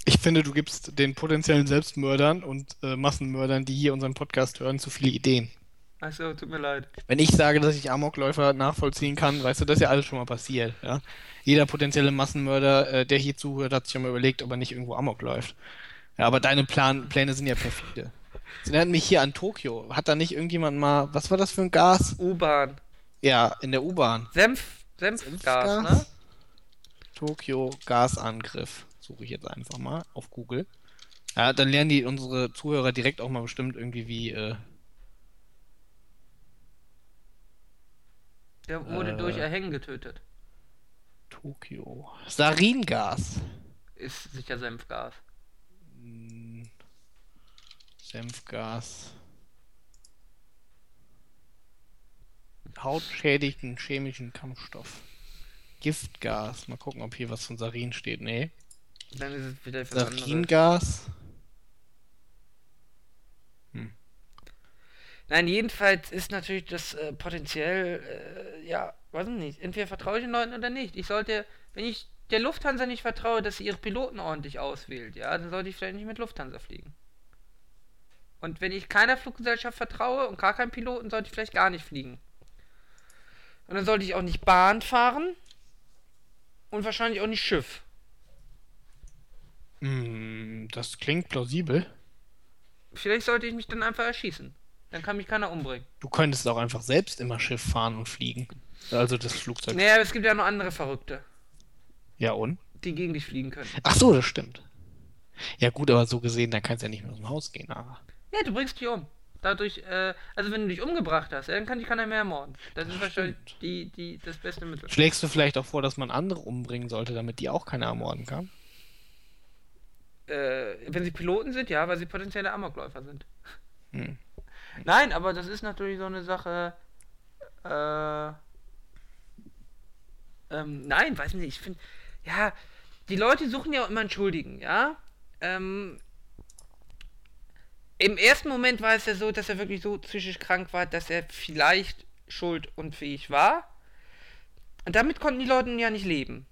Ich finde, du gibst den potenziellen Selbstmördern und äh, Massenmördern, die hier unseren Podcast hören, zu viele Ideen. Achso, tut mir leid. Wenn ich sage, dass ich Amokläufer nachvollziehen kann, weißt du, das ist ja alles schon mal passiert. Ja? Jeder potenzielle Massenmörder, äh, der hier zuhört, hat sich schon mal überlegt, ob er nicht irgendwo Amok läuft. Ja, aber deine Plan Pläne sind ja perfide. Sie erinnert mich hier an Tokio. Hat da nicht irgendjemand mal, was war das für ein Gas? U-Bahn. Ja, in der U-Bahn. Senf, Senfgas, ne? Tokio Gasangriff. Suche ich jetzt einfach mal auf Google. Ja, dann lernen die unsere Zuhörer direkt auch mal bestimmt irgendwie wie. Äh, Der wurde Äh. durch Erhängen getötet. Tokio. Saringas. Ist sicher Senfgas. Hm, Senfgas. Hautschädigten chemischen Kampfstoff. Giftgas. Mal gucken, ob hier was von Sarin steht. Nee. Dann ist es wieder. Saringas. Nein, jedenfalls ist natürlich das äh, potenziell, äh, ja, weiß ich nicht. Entweder vertraue ich den Leuten oder nicht. Ich sollte, wenn ich der Lufthansa nicht vertraue, dass sie ihre Piloten ordentlich auswählt, ja, dann sollte ich vielleicht nicht mit Lufthansa fliegen. Und wenn ich keiner Fluggesellschaft vertraue und gar keinem Piloten, sollte ich vielleicht gar nicht fliegen. Und dann sollte ich auch nicht Bahn fahren und wahrscheinlich auch nicht Schiff. Hm, das klingt plausibel. Vielleicht sollte ich mich dann einfach erschießen. Dann kann mich keiner umbringen. Du könntest auch einfach selbst immer Schiff fahren und fliegen. Also das Flugzeug. Naja, aber es gibt ja noch andere Verrückte, Ja und? die gegen dich fliegen können. Ach so, das stimmt. Ja gut, aber so gesehen, da kannst du ja nicht mehr aus dem Haus gehen. Aber Ja, du bringst dich um. Dadurch, äh, also wenn du dich umgebracht hast, dann kann dich keiner mehr ermorden. Das ist wahrscheinlich die, die, das beste Mittel. schlägst du vielleicht auch vor, dass man andere umbringen sollte, damit die auch keiner ermorden kann? Äh, wenn sie Piloten sind, ja, weil sie potenzielle Amokläufer sind. Hm. Nein, aber das ist natürlich so eine Sache. Äh, Ähm, nein, weiß nicht, ich finde, ja, die Leute suchen ja auch immer einen Schuldigen, ja. Ähm, Im ersten Moment war es ja so, dass er wirklich so psychisch krank war, dass er vielleicht schuldunfähig war. Und damit konnten die Leute ja nicht leben.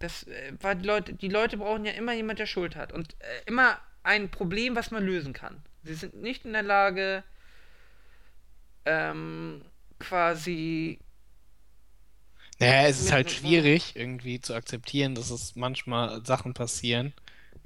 Das äh, war die Leute, die Leute brauchen ja immer jemand, der Schuld hat. Und äh, immer ein Problem, was man lösen kann. Sie sind nicht in der Lage, ähm, quasi. Naja, es ist halt schwierig, irgendwie zu akzeptieren, dass es manchmal Sachen passieren,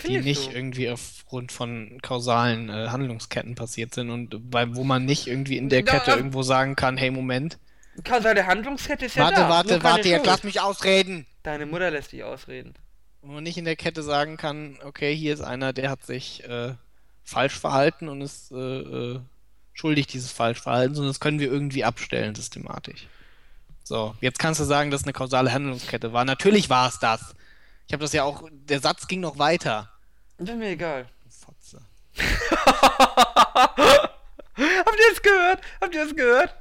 die nicht du? irgendwie aufgrund von kausalen äh, Handlungsketten passiert sind und bei, wo man nicht irgendwie in der Da- Kette ähm, irgendwo sagen kann, hey, Moment, Kausale Handlungskette ist ja warte, da. warte, warte, jetzt lass mich ausreden. Deine Mutter lässt dich ausreden. Wo man nicht in der Kette sagen kann, okay, hier ist einer, der hat sich äh, falsch verhalten und ist äh, äh, schuldig dieses Falschverhaltens und das können wir irgendwie abstellen systematisch. So, jetzt kannst du sagen, dass es eine kausale Handlungskette war. Natürlich war es das. Ich habe das ja auch, der Satz ging noch weiter. Das ist mir egal. Fotze. Habt ihr es gehört? Habt ihr es gehört?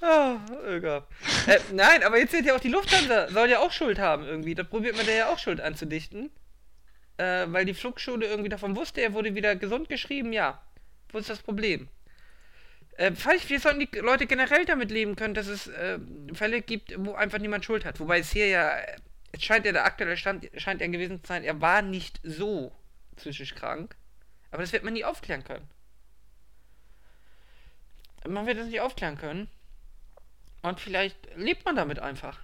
Ah, egal. Äh, nein, aber jetzt wird ja auch die Lufthansa, soll ja auch Schuld haben irgendwie. Da probiert man der ja auch Schuld anzudichten. Äh, weil die Flugschule irgendwie davon wusste, er wurde wieder gesund geschrieben, ja. Wo ist das Problem? Äh, vielleicht, wir sollten die Leute generell damit leben können, dass es äh, Fälle gibt, wo einfach niemand Schuld hat. Wobei es hier ja, es scheint ja der aktuelle Stand, scheint ja gewesen zu sein, er war nicht so psychisch krank. Aber das wird man nie aufklären können. Man wird das nicht aufklären können. Und vielleicht lebt man damit einfach.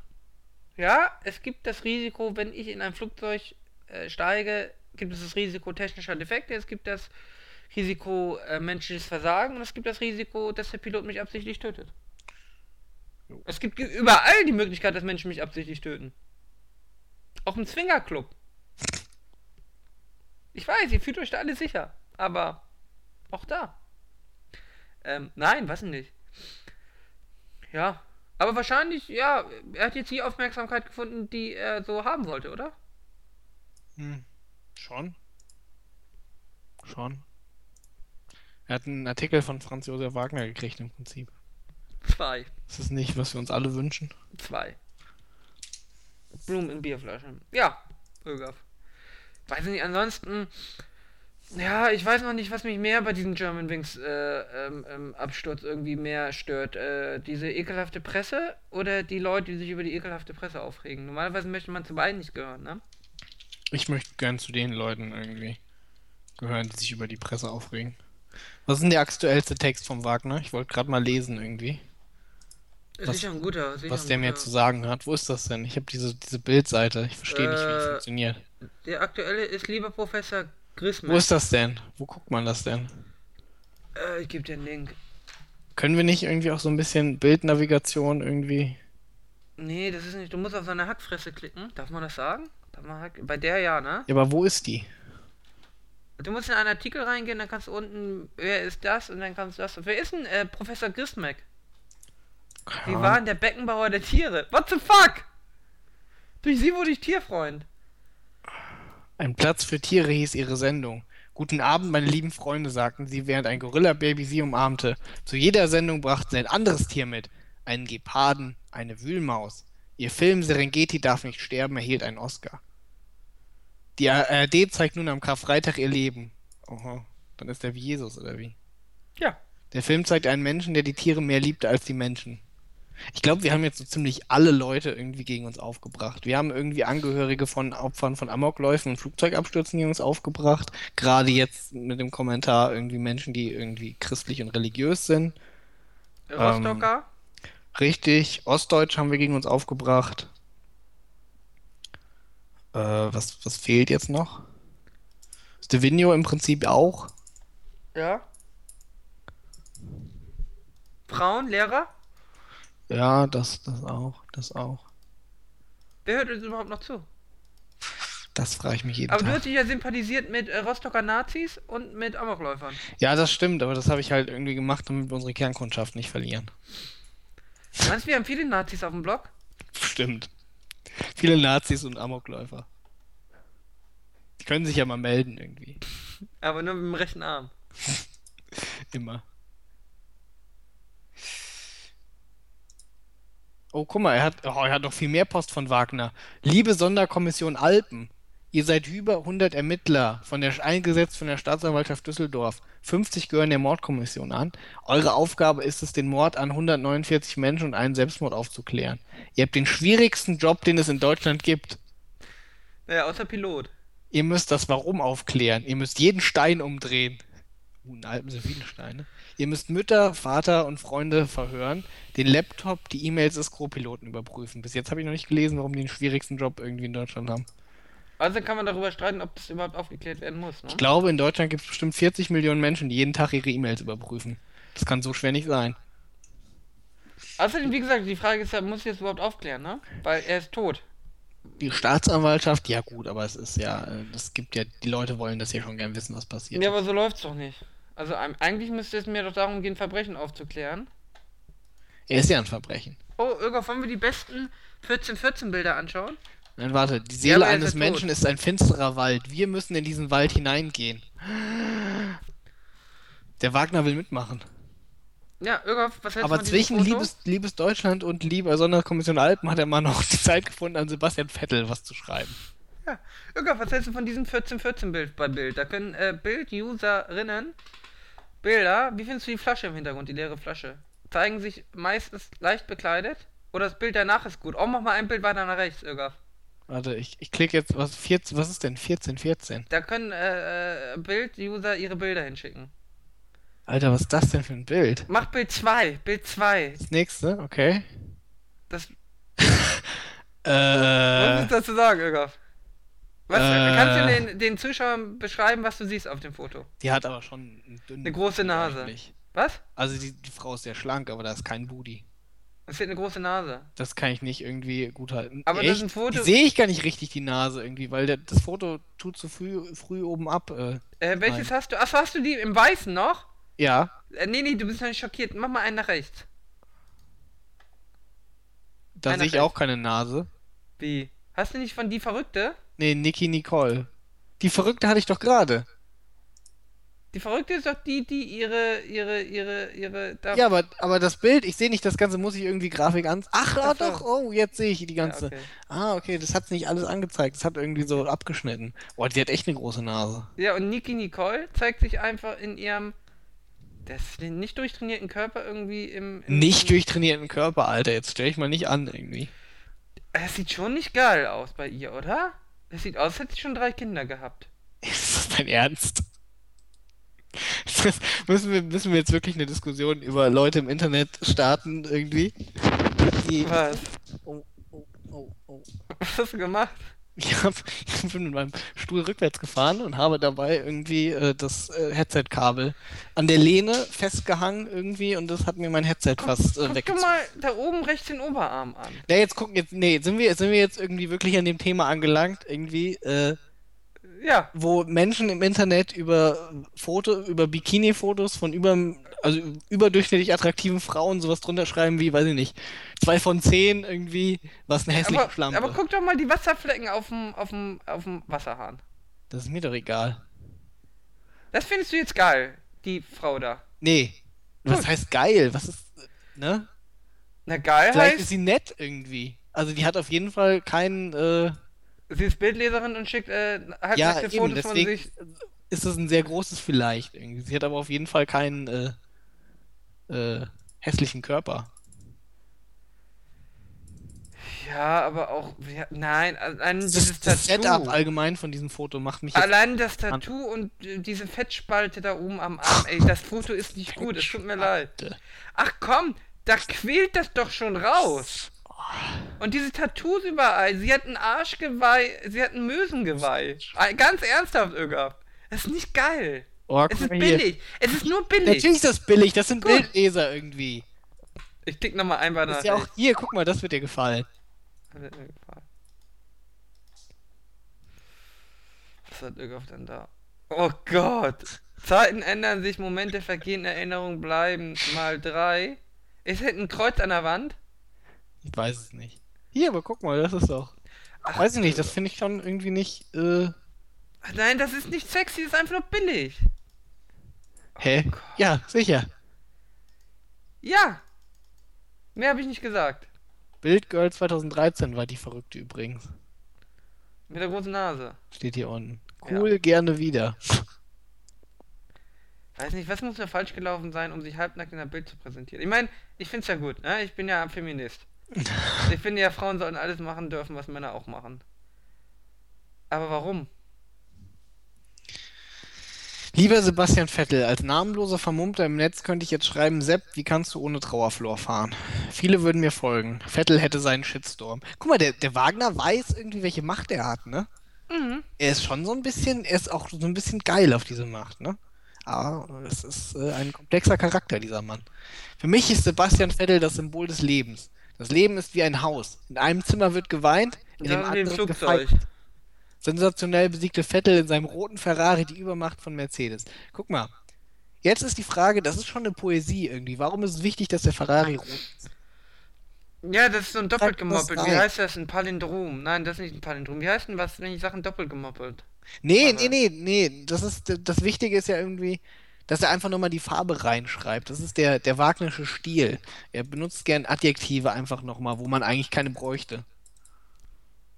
Ja, es gibt das Risiko, wenn ich in ein Flugzeug äh, steige, gibt es das Risiko technischer Defekte, es gibt das Risiko äh, menschliches Versagen und es gibt das Risiko, dass der Pilot mich absichtlich tötet. Jo. Es gibt überall die Möglichkeit, dass Menschen mich absichtlich töten. Auch im Zwingerclub. Ich weiß, ihr fühlt euch da alle sicher, aber auch da. Ähm, nein, was denn nicht? Ja, aber wahrscheinlich, ja, er hat jetzt die Aufmerksamkeit gefunden, die er so haben wollte, oder? Hm. Schon? Schon. Er hat einen Artikel von Franz Josef Wagner gekriegt im Prinzip. Zwei. Das ist nicht, was wir uns alle wünschen. Zwei. Blumen in Bierflaschen. Ja, Ögaf. Weiß nicht, ansonsten. Ja, ich weiß noch nicht, was mich mehr bei diesem German Wings äh, ähm, ähm, Absturz irgendwie mehr stört. Äh, diese ekelhafte Presse oder die Leute, die sich über die ekelhafte Presse aufregen. Normalerweise möchte man zu beiden nicht gehören, ne? Ich möchte gern zu den Leuten irgendwie gehören, die sich über die Presse aufregen. Was ist denn der aktuellste Text von Wagner? Ich wollte gerade mal lesen irgendwie, Ist Was- sicher ein guter. Sicher was der mir guter. zu sagen hat. Wo ist das denn? Ich habe diese, diese Bildseite. Ich verstehe nicht, wie die Äh, funktioniert. Der aktuelle ist lieber Professor Grisman. Wo ist das denn? Wo guckt man das denn? Äh, ich gebe dir einen Link. Können wir nicht irgendwie auch so ein bisschen Bildnavigation irgendwie? Nee, das ist nicht. Du musst auf seine Hackfresse klicken. Darf man das sagen? Man Hack Bei der ja, ne? Ja, aber wo ist die? Du musst in einen Artikel reingehen, dann kannst du unten, wer ist das? Und dann kannst du das. Wer ist denn äh, Professor Grismek? Sie Ja. waren der Beckenbauer der Tiere. What the fuck? Durch sie wurde ich Tierfreund. Ein Platz für Tiere hieß ihre Sendung. Guten Abend, meine lieben Freunde, sagten sie, während ein Gorilla-Baby sie umarmte. Zu jeder Sendung brachten sie ein anderes Tier mit. Einen Geparden, eine Wühlmaus. Ihr Film Serengeti darf nicht sterben erhielt einen Oscar. Die ARD zeigt nun am Karfreitag ihr Leben. Oho, dann ist er wie Jesus, oder wie? Ja. Der Film zeigt einen Menschen, der die Tiere mehr liebte als die Menschen. Ich glaube, wir haben jetzt so ziemlich alle Leute irgendwie gegen uns aufgebracht. Wir haben irgendwie Angehörige von Opfern von Amokläufen und Flugzeugabstürzen gegen uns aufgebracht. Gerade jetzt mit dem Kommentar irgendwie Menschen, die irgendwie christlich und religiös sind. Rostocker. Richtig. Ostdeutsch haben wir gegen uns aufgebracht. Äh, was, was fehlt jetzt noch? Stevino im Prinzip auch. Ja. Frauen, Lehrer. Ja, das, das auch, das auch. Wer hört uns überhaupt noch zu? Das frage ich mich jeden Aber du Tag. hast dich ja sympathisiert mit äh, Rostocker Nazis und mit Amokläufern. Ja, das stimmt, aber das habe ich halt irgendwie gemacht, damit wir unsere Kernkundschaft nicht verlieren. Meinst du, wir haben viele Nazis auf dem Blog? Stimmt. Viele Nazis und Amokläufer. Die können sich ja mal melden irgendwie. Aber nur mit dem rechten Arm. Immer. Oh, guck mal, er hat, oh, er hat noch viel mehr Post von Wagner. Liebe Sonderkommission Alpen, ihr seid über 100 Ermittler von der, eingesetzt von der Staatsanwaltschaft Düsseldorf. 50 gehören der Mordkommission an. Eure Aufgabe ist es, den Mord an 149 Menschen und einen Selbstmord aufzuklären. Ihr habt den schwierigsten Job, den es in Deutschland gibt. Naja, außer Pilot. Ihr müsst das Warum aufklären. Ihr müsst jeden Stein umdrehen. Uh, in Alpen sind viele Steine. Ihr müsst Mütter, Vater und Freunde verhören, den Laptop, die E-Mails des Co-Piloten überprüfen. Bis jetzt habe ich noch nicht gelesen, warum die den schwierigsten Job irgendwie in Deutschland haben. Also kann man darüber streiten, ob das überhaupt aufgeklärt werden muss. Ne? Ich glaube, in Deutschland gibt es bestimmt 40 Millionen Menschen, die jeden Tag ihre E-Mails überprüfen. Das kann so schwer nicht sein. Außerdem, wie gesagt, die Frage ist ja, muss ich das überhaupt aufklären, ne? Weil er ist tot. Die Staatsanwaltschaft, ja gut, aber es ist ja, äh, das gibt ja, die Leute wollen das ja schon gern wissen, was passiert. Ja, aber so läuft's doch nicht. Also eigentlich müsste es mir doch darum gehen, Verbrechen aufzuklären. Er ist ja ein Verbrechen. Oh, Irga, wollen wir die besten 14-14-Bilder anschauen? Nein, warte, die Ja, Seele ist eines ja Menschen tot. ist ein finsterer Wald. Wir müssen in diesen Wald hineingehen. Der Wagner will mitmachen. Ja, Irga, was hältst Aber zwischen liebes, liebes Deutschland und lieber Sonderkommission Alpen hat er mal noch die Zeit gefunden, an Sebastian Vettel was zu schreiben. Ja. Irga, was hältst du von diesem 14-14-Bild bei Bild? Da können äh, Bild-Userinnen Bilder, wie findest du die Flasche im Hintergrund, die leere Flasche? Zeigen sich meistens leicht bekleidet? Oder das Bild danach ist gut? Oh, mach mal ein Bild weiter nach rechts, Irga. Warte, ich, ich klicke jetzt, was, 14, was ist denn 14, 14? Da können äh, äh, Bild-User ihre Bilder hinschicken. Alter, was ist das denn für ein Bild? Mach Bild 2, Bild 2. Das nächste, okay. Das, was Äh, ist dazu sagen, Irga? Was, Äh. Kannst du den, den Zuschauern beschreiben, was du siehst auf dem Foto? die hat aber schon einen dünnen Eine große Nase. eigentlich. Was? Also die, die Frau ist sehr schlank, aber da ist kein Booty. Es wird eine große Nase. Das kann ich nicht irgendwie gut halten. Aber das ist Echt? ein Foto- sehe ich gar nicht richtig, die Nase irgendwie, weil der, das Foto tut zu früh, früh oben ab. Äh, Äh, welches Nein. hast du? Achso, hast du die im Weißen noch? ja, Äh, nee, nee, du bist noch nicht schockiert. Mach mal einen nach rechts. da sehe ich rechts. auch keine Nase. Wie? Hast du nicht von die Verrückte? Nee, Niki Nicole. Die Verrückte hatte ich doch gerade. Die Verrückte ist doch die, die ihre, ihre, ihre, ihre. Da Ja, aber, aber das Bild, ich sehe nicht das Ganze, muss ich irgendwie Grafik an. Ach, ah, doch, oh, jetzt sehe ich die Ja, ganze. okay. Ah, okay, das hat nicht alles angezeigt. Das hat irgendwie so abgeschnitten. Boah, die hat echt eine große Nase. Ja, und Niki Nicole zeigt sich einfach in ihrem. Das den nicht durchtrainierten Körper irgendwie im. im Nicht durchtrainierten Körper, Alter. Jetzt stell ich mal nicht an, irgendwie. Das sieht schon nicht geil aus bei ihr, oder? Das sieht aus, als hätte sie schon drei Kinder gehabt. Ist das dein Ernst? Das müssen, wir, müssen wir jetzt wirklich eine Diskussion über Leute im Internet starten, irgendwie? Die, Was? oh, oh, oh, oh. Was hast du gemacht? Ich, hab, ich bin mit meinem Stuhl rückwärts gefahren und habe dabei irgendwie äh, das äh, Headset-Kabel an der Lehne festgehangen irgendwie und das hat mir mein Headset fast äh, Guck weggezogen. mal da oben rechts den Oberarm an. Ja, jetzt gucken, jetzt, nee, sind wir, sind wir jetzt irgendwie wirklich an dem Thema angelangt, irgendwie, äh, Ja, wo Menschen im Internet über Foto, über Bikini-Fotos von über, also überdurchschnittlich attraktiven Frauen sowas drunter schreiben wie, weiß ich nicht, zwei von zehn irgendwie, was eine hässliche aber, Schlampe. aber guck doch mal die Wasserflecken auf dem, auf dem, auf dem Wasserhahn. Das ist mir doch egal. Das findest du jetzt geil, die Frau da. Nee. Was Gut. heißt geil? Was ist, ne? Na geil Vielleicht ist heißt, sie nett irgendwie. Also die hat auf jeden Fall keinen, äh, sie ist Bildleserin und schickt äh, ja, halbnackte eben, Fotos von sich. ist das ein sehr großes Vielleicht irgendwie. Sie hat aber auf jeden Fall keinen, äh, äh, hässlichen Körper. Ja, aber auch, ja, nein, allein Das, dieses das Setup Tattoo. allgemein von diesem Foto macht mich Allein das Tattoo und äh, diese Fettspalte da oben am Arm, ey, das Foto ist nicht gut, es tut mir leid. Ach komm, da quält das doch schon raus. Und diese Tattoos überall, sie hat ein Arschgeweih, sie hat ein Mösengeweih. Äh, Ganz ernsthaft, Öger. Das ist nicht geil. Oh, Es ist billig. Es ist nur billig. Natürlich ist das billig, das sind Gut. Bildleser irgendwie. Ich klick nochmal ein bei Das ist ja auch hier, guck mal, das wird dir gefallen. Das hat mir gefallen. Was hat Ögaf denn da? Oh Gott! Zeiten ändern sich, Momente vergehen, Erinnerungen bleiben. Mal drei. Ist hinten ein Kreuz an der Wand? Ich weiß es nicht. Hier, aber guck mal, das ist doch. Ach, Weiß ich nicht, das finde ich schon irgendwie nicht, äh, Nein, das ist nicht sexy, das ist einfach nur billig. hä? Oh. Ja, sicher. Ja! Mehr habe ich nicht gesagt. Bildgirl 2013 war die Verrückte übrigens. Mit der großen Nase. Steht hier unten. Cool, gerne wieder. Weiß nicht, was muss da falsch gelaufen sein, um sich halbnackt in der Bild zu präsentieren? Ich meine, ich find's ja gut, ne? Ich bin ja Feminist. ich finde ja, Frauen sollten alles machen dürfen, was Männer auch machen. Aber warum? Lieber Sebastian Vettel, als namenloser Vermummter im Netz könnte ich jetzt schreiben, Sepp, wie kannst du ohne Trauerflor fahren? Viele würden mir folgen. Vettel hätte seinen Shitstorm. Guck mal, der, der Wagner weiß irgendwie, welche Macht er hat, ne? Mhm. Er ist schon so ein bisschen, er ist auch so ein bisschen geil auf diese Macht, ne? Aber es ist äh, ein komplexer Charakter, dieser Mann. Für mich ist Sebastian Vettel das Symbol des Lebens. Das Leben ist wie ein Haus. In einem Zimmer wird geweint, in dem anderen gefeiert. Sensationell besiegte Vettel in seinem roten Ferrari die Übermacht von Mercedes. Guck mal. Jetzt ist die Frage, das ist schon eine Poesie irgendwie. Warum ist es wichtig, dass der Ferrari rot ist? Ja, das ist so ein doppelt gemoppelt. Wie heißt das? Ein Palindrom. Nein, das ist nicht ein Palindrom. Wie heißt denn was, wenn die Sachen doppelt gemoppelt? Nee, Aber- nee, nee, nee. Das, ist, das Wichtige ist ja irgendwie, dass er einfach nochmal die Farbe reinschreibt. Das ist der, der Wagnersche Stil. Er benutzt gern Adjektive einfach nochmal, wo man eigentlich keine bräuchte.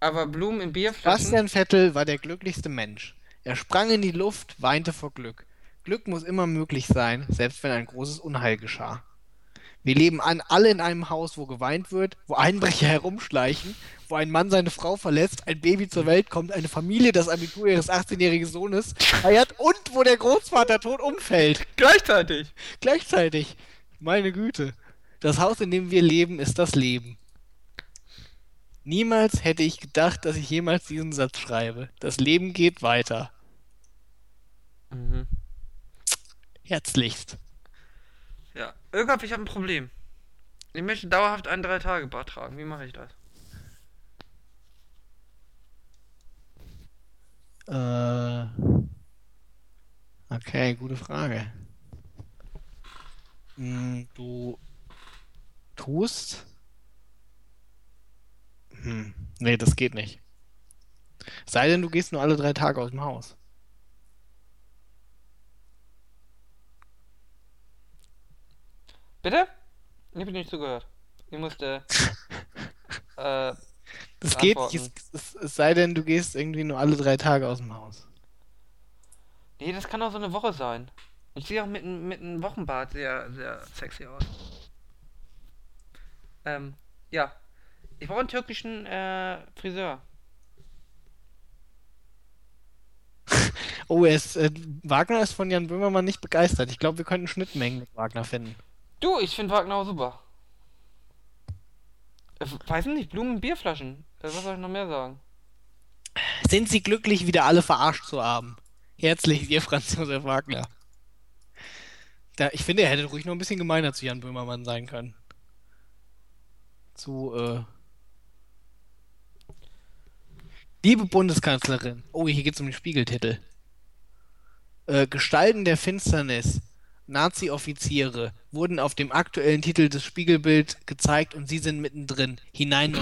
Aber Blumen in Bierflaschen. Bastian Vettel war der glücklichste Mensch. Er sprang in die Luft, weinte vor Glück. Glück muss immer möglich sein, selbst wenn ein großes Unheil geschah. Wir leben an, alle in einem Haus, wo geweint wird, wo Einbrecher herumschleichen, wo ein Mann seine Frau verlässt, ein Baby zur Welt kommt, eine Familie das Abitur ihres 18-jährigen Sohnes feiert und wo der Großvater tot umfällt. Gleichzeitig. Gleichzeitig. Meine Güte. Das Haus, in dem wir leben, ist das Leben. Niemals hätte ich gedacht, dass ich jemals diesen Satz schreibe. Das Leben geht weiter. Mhm. Herzlichst. Irgendwann, ich habe ein Problem. Ich möchte dauerhaft ein Drei-Tage-Bad tragen. Wie mache ich das? Äh. Okay, gute Frage. Hm, du tust. Hm, nee, das geht nicht. Sei denn, du gehst nur alle drei Tage aus dem Haus. Bitte? Ich habe nicht zugehört. Ich musste. äh, Das geht nicht, es, es, sei denn, du gehst irgendwie nur alle drei Tage aus dem Haus. nee, das kann auch so eine Woche sein. Ich sehe auch mit, einem- mit einem Wochenbad sehr, sehr sexy aus. Ähm, ja. Ich brauche einen türkischen äh, Friseur. Oh, er ist, äh, Wagner ist von Jan Böhmermann nicht begeistert. Ich glaube, wir könnten Schnittmengen mit Wagner finden. Du, ich finde Wagner auch super. Äh, weiß nicht, Blumen, Bierflaschen. Äh, was soll ich noch mehr sagen? Sind Sie glücklich, wieder alle verarscht zu haben? Herzlich, Ihr Franz Josef Wagner. Da, ich finde, er hätte ruhig noch ein bisschen gemeiner zu Jan Böhmermann sein können. Zu, äh. Liebe Bundeskanzlerin. Oh, hier geht's um den Spiegeltitel. Äh, Gestalten der Finsternis. Nazi-Offiziere wurden auf dem aktuellen Titel des Spiegelbild gezeigt und sie sind mittendrin. Hinein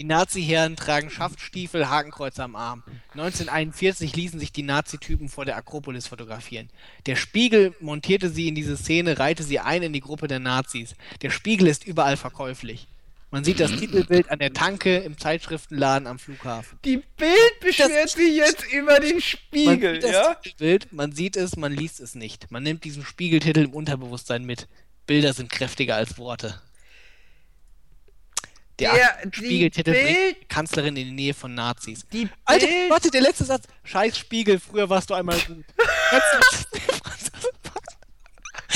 die Nazi-Herren tragen Schaftstiefel, Hakenkreuz am Arm. 1941 ließen sich die Nazi-Typen vor der Akropolis fotografieren. Der Spiegel montierte sie in diese Szene, reihte sie ein in die Gruppe der Nazis. Der Spiegel ist überall verkäuflich. Man sieht das Titelbild an der Tanke, im Zeitschriftenladen am Flughafen. Die Bild beschwert sich jetzt über den Man Spiegel, sieht das ja? Titelbild, man sieht es, man liest es nicht. Man nimmt diesen Spiegeltitel im Unterbewusstsein mit. Bilder sind kräftiger als Worte. Der, Der- Spiegeltitel bringt Bild- die Kanzlerin in die Nähe von Nazis. Die Alter, Bild- warte, der letzte Satz. Scheiß Spiegel, früher warst du einmal gut.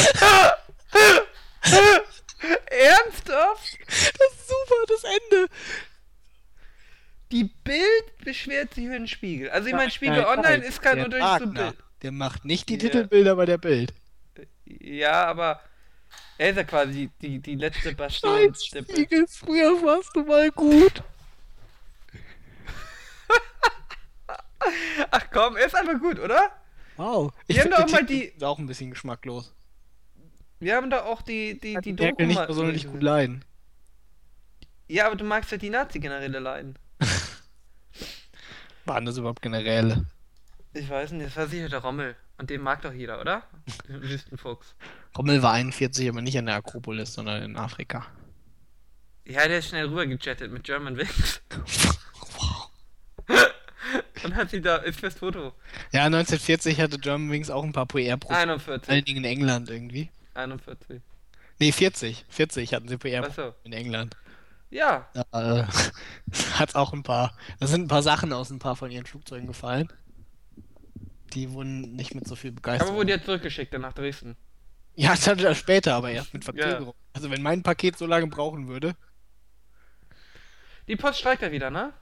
Ernsthaft? das ist super, das Ende. Die Bild beschwert sich über den Spiegel. Also ich meine, Spiegel Nein, Online nein, ist kein zu Wagner, Bild. Der macht nicht die Ja. Titelbilder bei der Bild. Ja, aber er ist ja quasi die, die, die letzte Bastion Scheiß der Bild. Spiegel, früher warst du mal gut. Ach komm, er ist einfach gut, oder? Wow. Wir haben find, doch der mal die- Ist auch ein bisschen geschmacklos. Wir haben da auch die, die, die Der kann nicht besonders gut leiden. Ja, aber du magst ja die Nazi-Generäle leiden. Waren das überhaupt Generäle? Ich weiß nicht, das war sicher der Rommel. Und den mag doch jeder, oder? Den Wüstenfuchs. Rommel war 41, aber nicht an der Akropolis, sondern in Afrika. Ja, der ist schnell rüber gechattet mit German Wings. Wow. Und hat sie da, ist fürs Foto. Ja, 1940 hatte Germanwings auch ein paar PR-Profile. Vor 41. allen Dingen in England irgendwie. 41. Nee, 40. 40 hatten sie PR Achso. in England. Ja, Da äh, hat auch ein paar. Da sind ein paar Sachen aus ein paar von ihren Flugzeugen gefallen. Die wurden nicht mit so viel aber Begeisterung. wurde jetzt zurückgeschickt dann nach Dresden. Ja, das hatte er später, aber erst mit Verzögerung. Also wenn mein Paket so lange brauchen würde. Die Post streikt ja wieder, ne?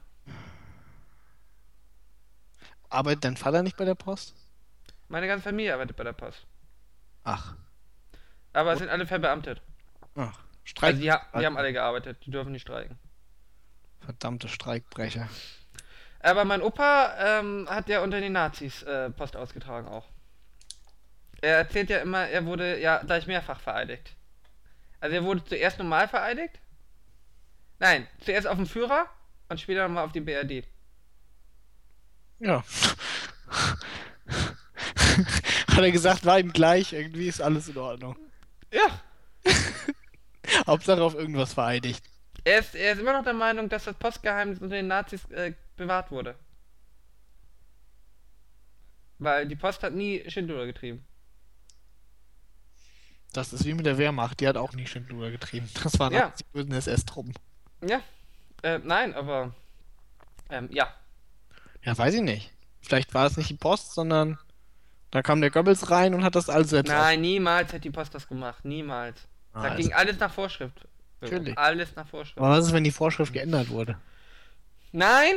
Arbeitet dein Vater nicht bei der Post? Meine ganze Familie arbeitet bei der Post. Ach. Aber es sind alle verbeamtet. Ach. Streik. Also die, ha die haben alle gearbeitet, die dürfen nicht streiken. Verdammte Streikbrecher. Aber mein Opa ähm, hat ja unter den Nazis äh, Post ausgetragen auch. Er erzählt ja immer, er wurde ja gleich mehrfach vereidigt. Also er wurde zuerst normal vereidigt. Nein, zuerst auf dem Führer und später nochmal auf die BRD. Ja. Hat er gesagt, war ihm gleich, irgendwie ist alles in Ordnung. Ja, Hauptsache auf irgendwas vereidigt. er ist, er ist immer noch der Meinung, dass das Postgeheimnis unter den Nazis äh, bewahrt wurde. Weil die Post hat nie Schindluder getrieben. Das ist wie mit der Wehrmacht, die hat auch nie Schindluder getrieben. Das waren Ja. die bösen SS-Truppen. Ja, äh, nein, aber ähm, ja, Ja, weiß ich nicht. Vielleicht war es nicht die Post, sondern da kam der Goebbels rein und hat das alles selbst Nein, niemals hat die Post das gemacht. Niemals. Ah, da also- ging alles nach Vorschrift. Natürlich. Alles nach Vorschrift. Aber was ist, wenn die Vorschrift geändert wurde? Nein!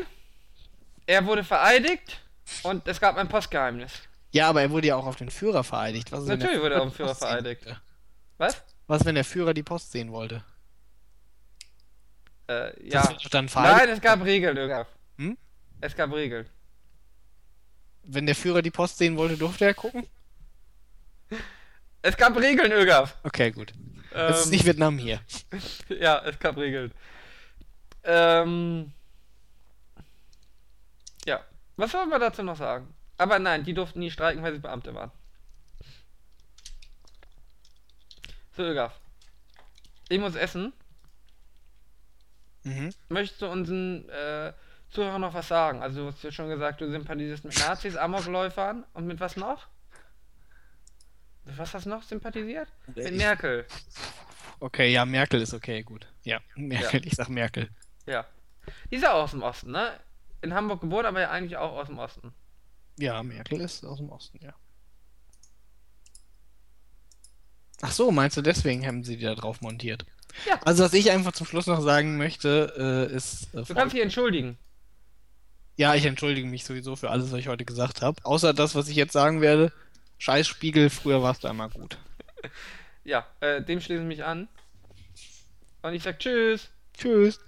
Er wurde vereidigt und es gab ein Postgeheimnis. Ja, aber er wurde ja auch auf den Führer vereidigt. Was ist, Natürlich wurde er auf den Führer vereidigt. Was? Was, wenn der Führer die Post sehen wollte? Äh, ja. dann. Nein, es gab Regeln, Ögaf. Hm? Es gab Regeln. Wenn der Führer die Post sehen wollte, durfte er gucken? Es gab Regeln, Ögaf. Okay, gut. Es ist Ähm, nicht Vietnam hier. ja, es gab Regeln. Ähm. Ja. Was soll man dazu noch sagen? Aber nein, die durften nie streiken, weil sie Beamte waren. So, Ögaf. Ich muss essen. Mhm. Möchtest du unseren äh, Zuhörern noch was sagen? Also, du hast ja schon gesagt, du sympathisierst mit Nazis, Amokläufern und mit was noch? Mit was hast du noch sympathisiert? Mit Ich- Merkel. Okay, ja, Merkel ist okay, gut. Ja, Merkel, ich sag Merkel. Ja. Die ist ja auch aus dem Osten, ne? In Hamburg geboren, aber ja eigentlich auch aus dem Osten. Ja, Merkel ist aus dem Osten, ja. Ach so, meinst du, deswegen haben sie die da drauf montiert? Ja. Also, was ich einfach zum Schluss noch sagen möchte, äh, ist. Äh, Du kannst dich entschuldigen. Ja, ich entschuldige mich sowieso für alles, was ich heute gesagt habe. Außer das, was ich jetzt sagen werde. Scheiß Spiegel, früher warst du einmal gut. Ja, äh, dem schließe ich mich an. Und ich sag Tschüss. Tschüss.